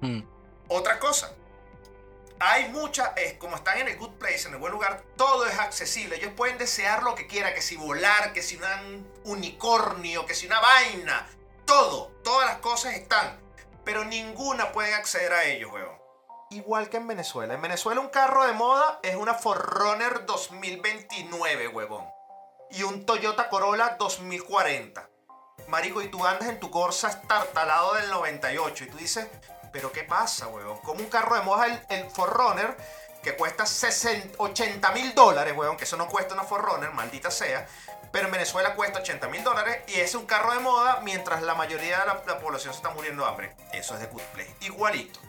Hmm. Otra cosa, hay muchas, como están en el good place, en el buen lugar, todo es accesible. Ellos pueden desear lo que quieran, que si volar, que si un unicornio, que si una vaina. Todo, todas las cosas están pero ninguna puede acceder a ellos, weón. Igual que en Venezuela. En Venezuela un carro de moda es una Forerunner 2029, huevón. Y un Toyota Corolla 2040. Marico, y tú andas en tu Corsa estartalado del 98 y tú dices, pero ¿qué pasa, huevón? Como un carro de moda el, el Forerunner que cuesta 60, 80 mil dólares, huevón, que eso no cuesta una Forerunner, maldita sea pero en Venezuela cuesta 80 mil dólares y es un carro de moda mientras la mayoría de la, población se está muriendo de hambre. Eso es de Good Play. Igualito.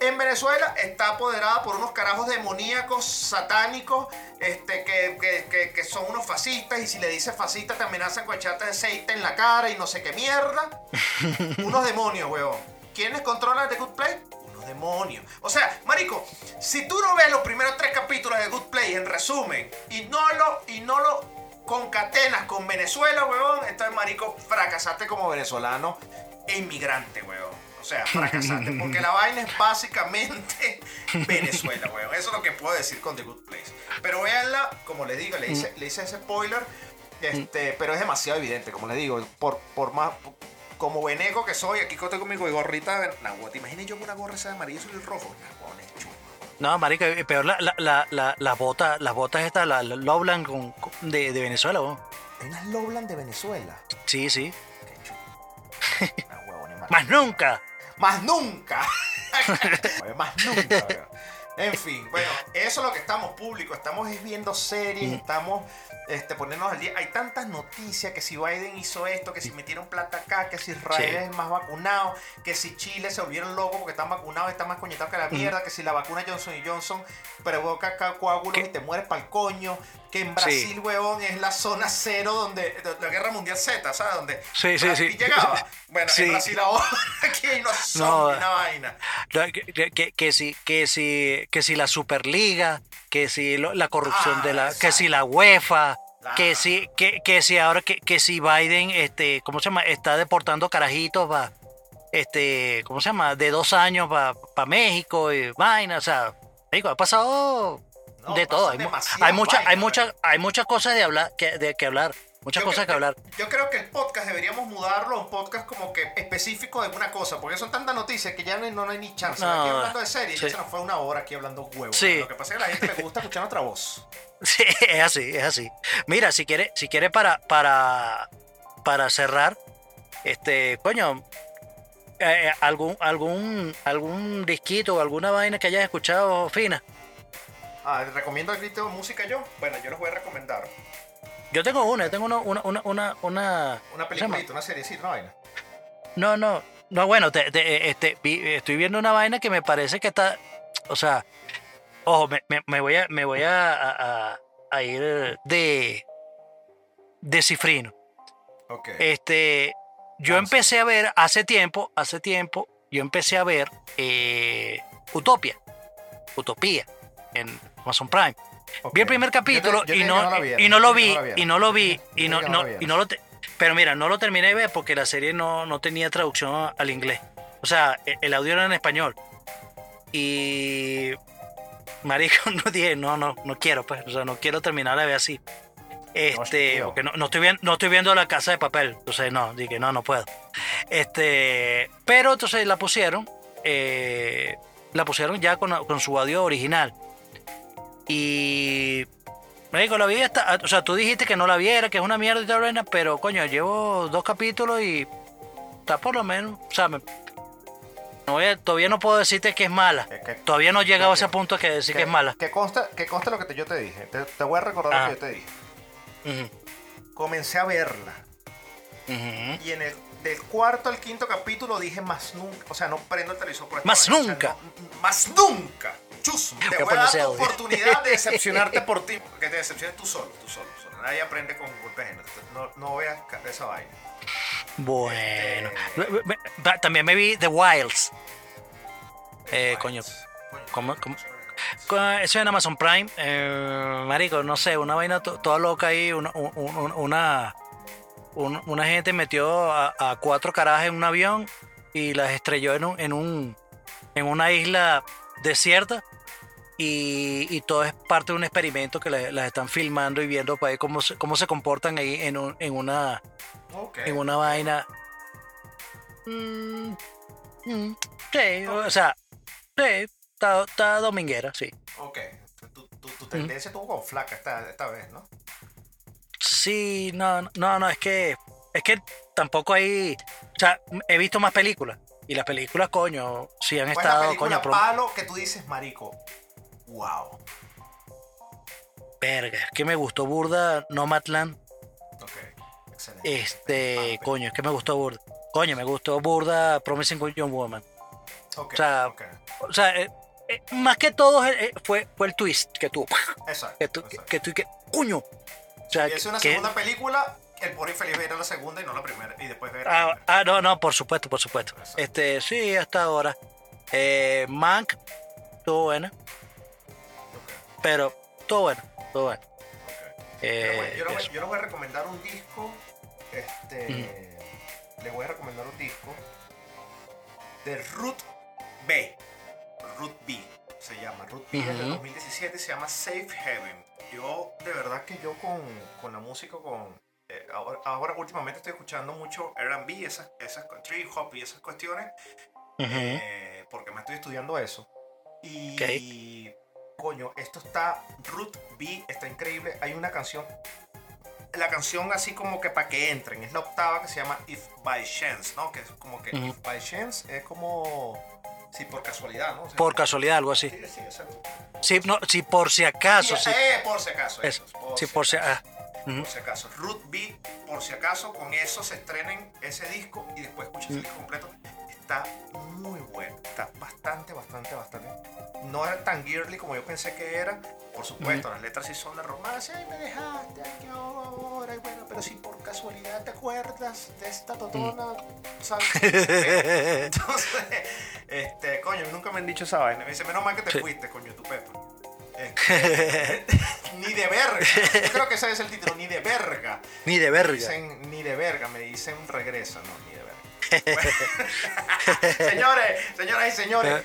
En Venezuela está apoderada por unos carajos demoníacos, satánicos, este, que, que, son unos fascistas y si le dices fascista te amenazan con echarte aceite en la cara y no sé qué mierda. unos demonios, weón. ¿Quiénes controlan The Good Play? Unos demonios. O sea, marico, si tú no ves los primeros tres capítulos de Good Play en resumen y no lo, y no lo concatenas con Venezuela, weón, entonces, marico, fracasaste como venezolano e inmigrante, weón. O sea, fracasaste. Porque la vaina es básicamente Venezuela, weón. Eso es lo que puedo decir con The Good Place. Pero véanla, como les digo, le hice, le hice ese spoiler. Este, pero es demasiado evidente, como les digo, por, por más. Como veneco que soy, aquí tengo mi gorrita. ¿Te imaginas yo con una gorra esa de amarillo y el rojo? No, marica, eh, peor la, la, la, la, las botas, las botas estas, la, Lowland con, de, de, Venezuela, ¿no? ¿Unas Lowland de Venezuela? Sí, sí. Qué más nunca. Más nunca. más nunca. En fin, bueno, eso es lo que estamos público, estamos viendo series, mm. estamos este, ponernos al día. Hay tantas noticias que si Biden hizo esto, que si metieron plata acá, que si Israel es más vacunado, que si Chile se volvieron locos porque están vacunados, están más coñetados que la mierda, que si la vacuna Johnson y Johnson provoca coágulos y te mueres para el coño, que en Brasil, huevón, es la zona cero donde la guerra mundial Z, ¿sabes? Donde sí, sí, sí. llegaba. Bueno, en Brasil ahora aquí hay una zona, una vaina. Que, que, si, que, si, que si la Superliga, que si la corrupción de la, que si la UEFA, que si, que, que si ahora que, que si Biden, este, ¿cómo se llama? Está deportando carajitos para, este, ¿cómo se llama? De dos años para México y vaina, o sea, México ha pasado No, de todo. Hay, hay muchas, hay muchas, hay muchas cosas de hablar, que, de que hablar, muchas Yo cosas que hablar. Yo creo que el podcast deberíamos mudarlo a un podcast como que específico de una cosa, porque son tantas noticias que ya no hay, no hay ni chance. No, aquí hablando de series, sí. ya se nos fue una hora aquí hablando huevos. Sí. Lo que pasa es que a la gente le gusta escuchar otra voz. Sí, es así, es así. Mira, si quiere, si quiere para, para, para cerrar, este, coño, eh, algún, algún, algún disquito o alguna vaina que hayas escuchado fina. Ah, ¿recomiendo el grito de música yo? Bueno, yo les voy a recomendar Yo tengo una, yo tengo una, una, una, una, una- una peliculita, una serie, sí, una vaina. No, no, no, bueno, te- te- este, estoy viendo una vaina que me parece que está, o sea, ojo, me, me- me voy a, me voy a, a- a- ir de, de cifrino. Ok. Este, yo Vamos. empecé a ver hace tiempo, hace tiempo, yo empecé a ver eh, Utopia, Utopía, en Amazon Prime. Ok. Vi el primer capítulo y, no, no lo vi, y no lo vi, y no, no- y no lo te- pero mira, no lo terminé de ver porque la serie no, no tenía traducción al inglés. O sea, e- el audio era en español. Y marico, no dije, no, no, no quiero, pues, o sea, no quiero terminar de ver así. Este, tío. porque no, no estoy viendo, no estoy viendo la casa de papel, entonces no, dije, no, no puedo. Este, pero entonces la pusieron, eh, la pusieron ya con, con su audio original. Y Marico, la vi hasta, o sea, tú dijiste que no la viera, que es una mierda y tal vaina, pero coño, llevo dos capítulos y está por lo menos, o sea, me- no todavía no puedo decirte que es mala. Que- que- Todavía no he llegado a ese que- punto que decir que es mala. Que consta, que consta lo que te- yo te dije. Te, te voy a recordar Ah. lo que yo te dije. Comencé a verla. Y en el del cuarto al quinto capítulo dije más nunca. O sea, no prendo el televisor por esta Más vaina, o sea, nunca. no- más nunca. Chus, te Voy a dar audio. oportunidad de decepcionarte por ti. Que te decepciones tú solo, tú solo. solo. Nadie aprende con golpes ajenos. No, no veas esa vaina. Bueno. Este- me- También me vi The Wilds. Eh, coño. Coño, ¿Cómo- cómo? Eso en Amazon Prime. eh, marico, no sé, una vaina to- toda loca ahí. Una, un- un- una, un- una gente metió a, a cuatro carajas en un avión y las estrelló en un, en un en una isla desierta. Y, y todo es parte de un experimento que la- las están filmando y viendo para ver cómo se, cómo se comportan ahí en, un- en una en una vaina. Mm, mm, sí, o sea, sí, está, está dominguera, sí. Ok. Tu, tu- tu tendencia estuvo con flaca esta, esta vez, ¿no? Sí, no, no, no, es que, es que tampoco hay, o sea, he visto más películas y las películas, coño, sí han ¿Cuál es la estado, película coño, palo que tú dices, marico? Wow. verga, es que me gustó burda Nomadland, Ok. Excelente. este, Ah, coño, es que me gustó burda, coño, me gustó burda Promising Young Woman, Ok, o sea, o sea, eh, eh, más que todo eh, fue, fue el twist que tuvo, Exacto. que tú, que, exacto. que que, coño, o sea, Y es una que- segunda película, el pobre infeliz ver la segunda y no la primera. Y después ver Ah, ah, no, no, por supuesto, por supuesto. Exacto. Este, sí, hasta ahora. Eh, Mank, todo bueno, Ok, pero todo bueno, todo bueno. ok. Eh, yo, les voy, yo les voy a recomendar un disco. Este. Les voy a recomendar un disco. De Root B. Root B se llama. Root B es del Ujú. 2017 se llama Safe Heaven. Yo, de verdad que yo con, con la música, con. eh, ahora, ahora últimamente estoy escuchando mucho RB, esas, esas trip hop y esas cuestiones. Ujú. eh, porque me estoy estudiando eso. Y coño, esto está Root B, está increíble. Hay una canción, la canción así como que para que entren, es la octava que se llama If by Chance, ¿no? Que es como que. If by Chance es como si por casualidad, ¿no? O sea, Por casualidad, algo así. Sí, sí, exacto. Sí, no, sí, por si acaso, sí. Eh, por si acaso. Eso, eso, sí, por si ah, ujú. por si acaso. Root B, por si acaso, con eso se estrenen ese disco y después escuchas el Mm. disco completo. Está muy bueno. Está bastante, bastante, bastante. No era tan girly como yo pensé que era. Por supuesto, las letras sí son de romance. Ay, me dejaste, ay, qué ahora. Y bueno, pero si por casualidad te acuerdas de esta totona, ¿sabes? Entonces, este, coño, nunca me han dicho esa vaina. Me dice, menos mal que te Sí. fuiste, coño, tu pepa. Este, ni de verga. Yo creo que ese es el título, ni de verga. Ni de Me verga. dicen, ni de verga, me dicen regresa, no, ni de verga. Señores, señoras y señores,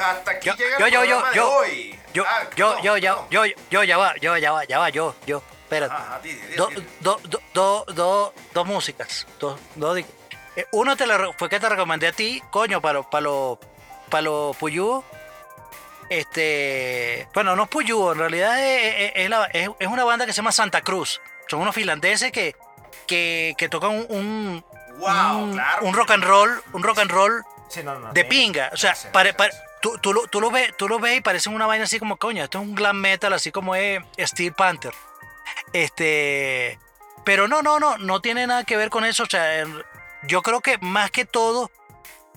hasta aquí Yo- llega yo- el yo- yo- yo- hoy. Yo, Ah, yo, no, yo, ya, no. yo, yo, ya va, yo, ya va, ya va, yo, yo, espérate. Ajá, ajá, di, di, di, Do- do- do- do- dos músicas. Dos, dos eh, uno te la fue que te recomendé a ti, coño, para, para los para los Puyú. Este. Bueno, no es Puyú, en realidad es, es- es la- es- es una banda que se llama Santa Cruz. Son unos finlandeses que, que, que tocan un, un, Wow, un- claro. un rock and roll, un rock and roll Sí, no, no, de pinga. O sea, tú, tú, lo, tú, lo ves, tú lo ves y parece una vaina así como, coño, esto es un glam metal, así como es Steel Panther. Este. Pero no, no, no, no tiene nada que ver con eso. O sea, yo creo que más que todo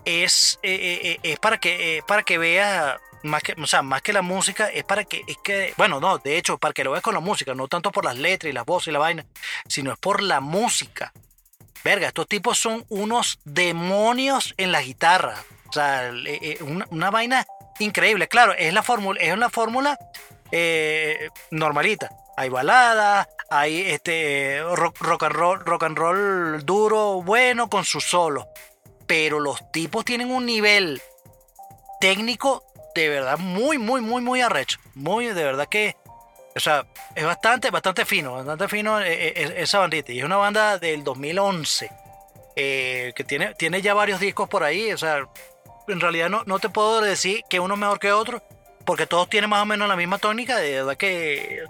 es, eh, eh, eh, es para que, eh, para que veas. Más que, o sea, más que la música, es para que, es que, bueno, no, de hecho, para que lo veas con la música, no tanto por las letras y las voces y la vaina, sino es por la música. Verga, estos tipos son unos demonios en la guitarra. O sea, eh, eh, una, vaina increíble. Claro, es la fórmula, es una fórmula eh, normalita. Hay baladas, hay este rock, and roll, rock and roll duro, bueno, con su solo. Pero los tipos tienen un nivel técnico de verdad muy, muy, muy, muy arrecho. Muy, de verdad que. O sea, es bastante, bastante fino, bastante fino eh, eh, esa bandita. Y es una banda del 2011 eh, que tiene, tiene ya varios discos por ahí. O sea, en realidad no, no te puedo decir que uno es mejor que otro, porque todos tienen más o menos la misma tónica. De verdad que.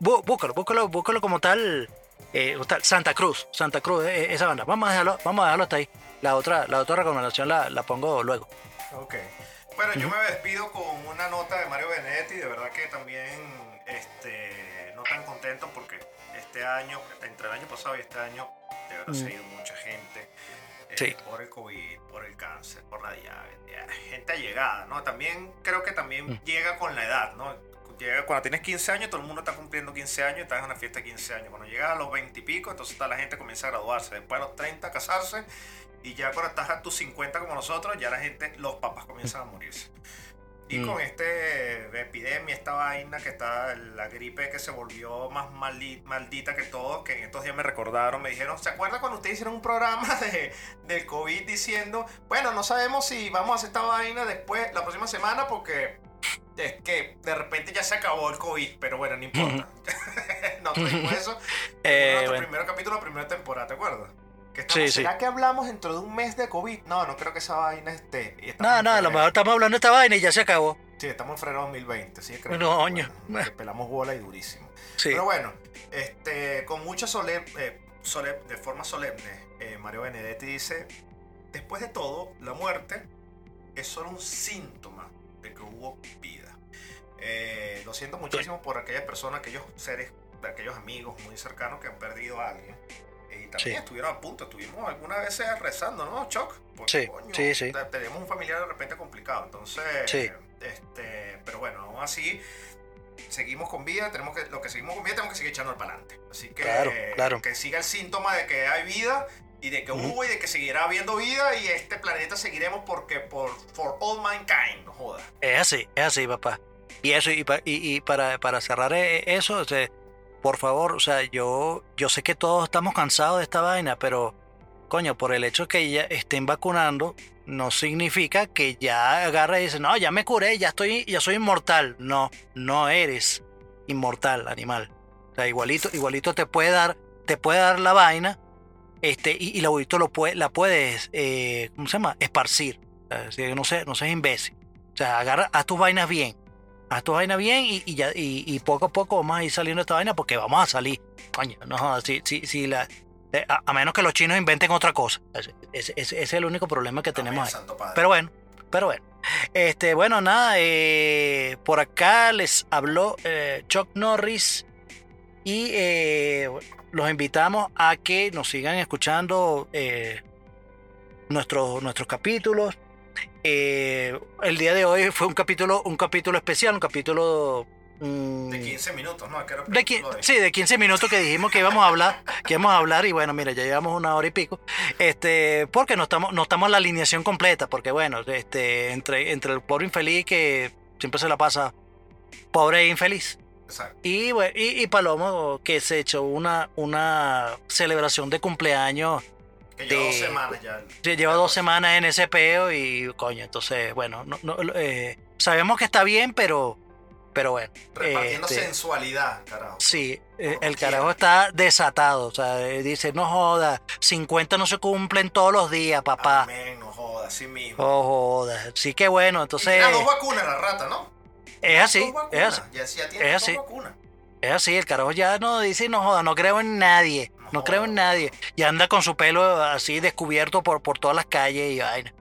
bú- Búscalo, búscalo, búscalo como tal. eh, Santa Cruz, Santa Cruz, eh, esa banda. Vamos a dejarlo, vamos a dejarlo hasta ahí. La otra, la otra recomendación la, la pongo luego. Ok. Bueno, yo me despido con una nota de Mario Benedetti. De verdad que también este, no tan contento porque este año, entre el año pasado y este año, de verdad se ha ido mucha gente. eh, Sí. Por el COVID, por el cáncer, por la diabetes. Gente allegada, ¿no? También creo que también Mm. llega con la edad, ¿no? Llega, cuando tienes 15 años, todo el mundo está cumpliendo 15 años y estás en una fiesta de 15 años. Cuando llegas a los 20 y pico, entonces toda la gente comienza a graduarse. Después a los 30 a casarse. Y ya cuando estás a tus 50 como nosotros, ya la gente, los papás comienzan a morirse. Y Mm. con este epidemia, esta vaina que está, la gripe que se volvió más mali- maldita que todo, que en estos días me recordaron, me dijeron, ¿se acuerdan cuando ustedes hicieron un programa de, del COVID diciendo, bueno, no sabemos si vamos a hacer esta vaina después, la próxima semana, porque es que de repente ya se acabó el COVID, pero bueno, no importa. no dijimos eso. Eh, bueno. primer capítulo, primera temporada, ¿te acuerdas? Que Sí, estamos, sí. ¿Será que hablamos dentro de un mes de COVID? No, no creo que esa vaina esté. No, no, a lo mejor estamos hablando de esta vaina y ya se acabó. Sí, estamos en febrero 2020, sí, creo. No. Bueno, que pelamos bola y durísimo. Sí. Pero bueno, este, con mucha solemn, eh, de forma solemne, eh, Mario Benedetti dice, después de todo, la muerte es solo un síntoma de que hubo vida. Eh, lo siento muchísimo por aquellas personas, aquellos seres, aquellos amigos muy cercanos que han perdido a alguien. Y también Sí. estuvieron a punto, estuvimos algunas veces rezando, ¿no, Choc? Porque, Sí, coño, sí, sí. te- Tenemos un familiar de repente complicado, entonces, Sí. este, pero bueno, aún así, seguimos con vida, tenemos que, lo que seguimos con vida tenemos que seguir echando para adelante. Así que, Claro, claro. que siga el síntoma de que hay vida y de que hubo y de que seguirá habiendo vida y este planeta seguiremos porque por for all mankind, no joda. Es así, es así, papá. Y eso, y, pa- y, y para, para cerrar eh, eso, o sea, por favor, o sea, yo, yo sé que todos estamos cansados de esta vaina, pero, coño, por el hecho que ya estén vacunando, no significa que ya agarre y dice, no, ya me curé, ya estoy, ya soy inmortal. No, no eres inmortal, animal. O sea, igualito, igualito te puede dar, te puede dar la vaina, este, y, y la lo puede, la puedes, eh, ¿cómo se llama? Esparcir. O sea, no seas, no seas imbécil. O sea, agarra, haz tus vainas bien. Haz tus vainas bien y, y ya, y, y poco a poco vamos a ir saliendo de esta vaina porque vamos a salir. Coño, no si, si, si la, eh, a, a menos que los chinos inventen otra cosa. Ese, es el único problema que tenemos ahí. Pero bueno, pero bueno. Este, bueno, nada, eh, por acá les habló eh, Chuck Norris y eh, los invitamos a que nos sigan escuchando nuestros, nuestros capítulos. Eh, el día de hoy fue un capítulo, un capítulo especial, un capítulo mm, de 15 minutos, ¿no? De de- sí, de 15 minutos que dijimos que íbamos a hablar, que íbamos a hablar y bueno, mira, ya llevamos una hora y pico. Este, porque no estamos, no estamos en la alineación completa, porque bueno, este, entre, entre el pobre infeliz que siempre se la pasa Pobre e infeliz. Exacto. Y, bue- y, y Palomo, que se echó una, una celebración de cumpleaños. Que lleva dos semanas ya. Se Lleva dos semanas en ese peo y coño, entonces, bueno, no, no, eh, sabemos que está bien, pero, pero bueno. Repartiendo este, sensualidad, carajo. Sí, eh, el carajo está desatado. O sea, eh, dice, no joda, 50 no se cumplen todos los días, papá. Amén, no joda, así mismo. Oh, joda. Sí que bueno, Y entonces las dos vacunas la rata, ¿no? es así, es así, Ya, ya tiene es así. vacunas. Es así. El carajo ya no dice, no joda, no creo en nadie, No creo en nadie. Y anda con su pelo así descubierto por, por todas las calles y vaina.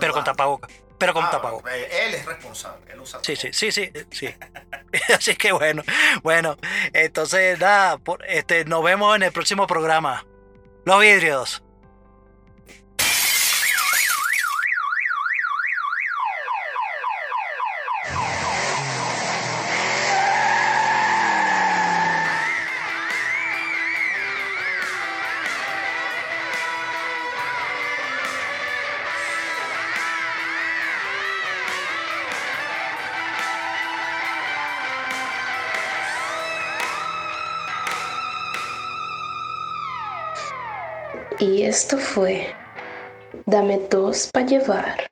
Pero con tapabocas, pero con Ah, tapabocas. eh, Él es responsable, él usa Sí, sí, sí, sí, sí. Así que bueno, bueno, entonces nada, por- este, nos vemos en el próximo programa. Los vidrios. Y esto fue Dame dos para llevar.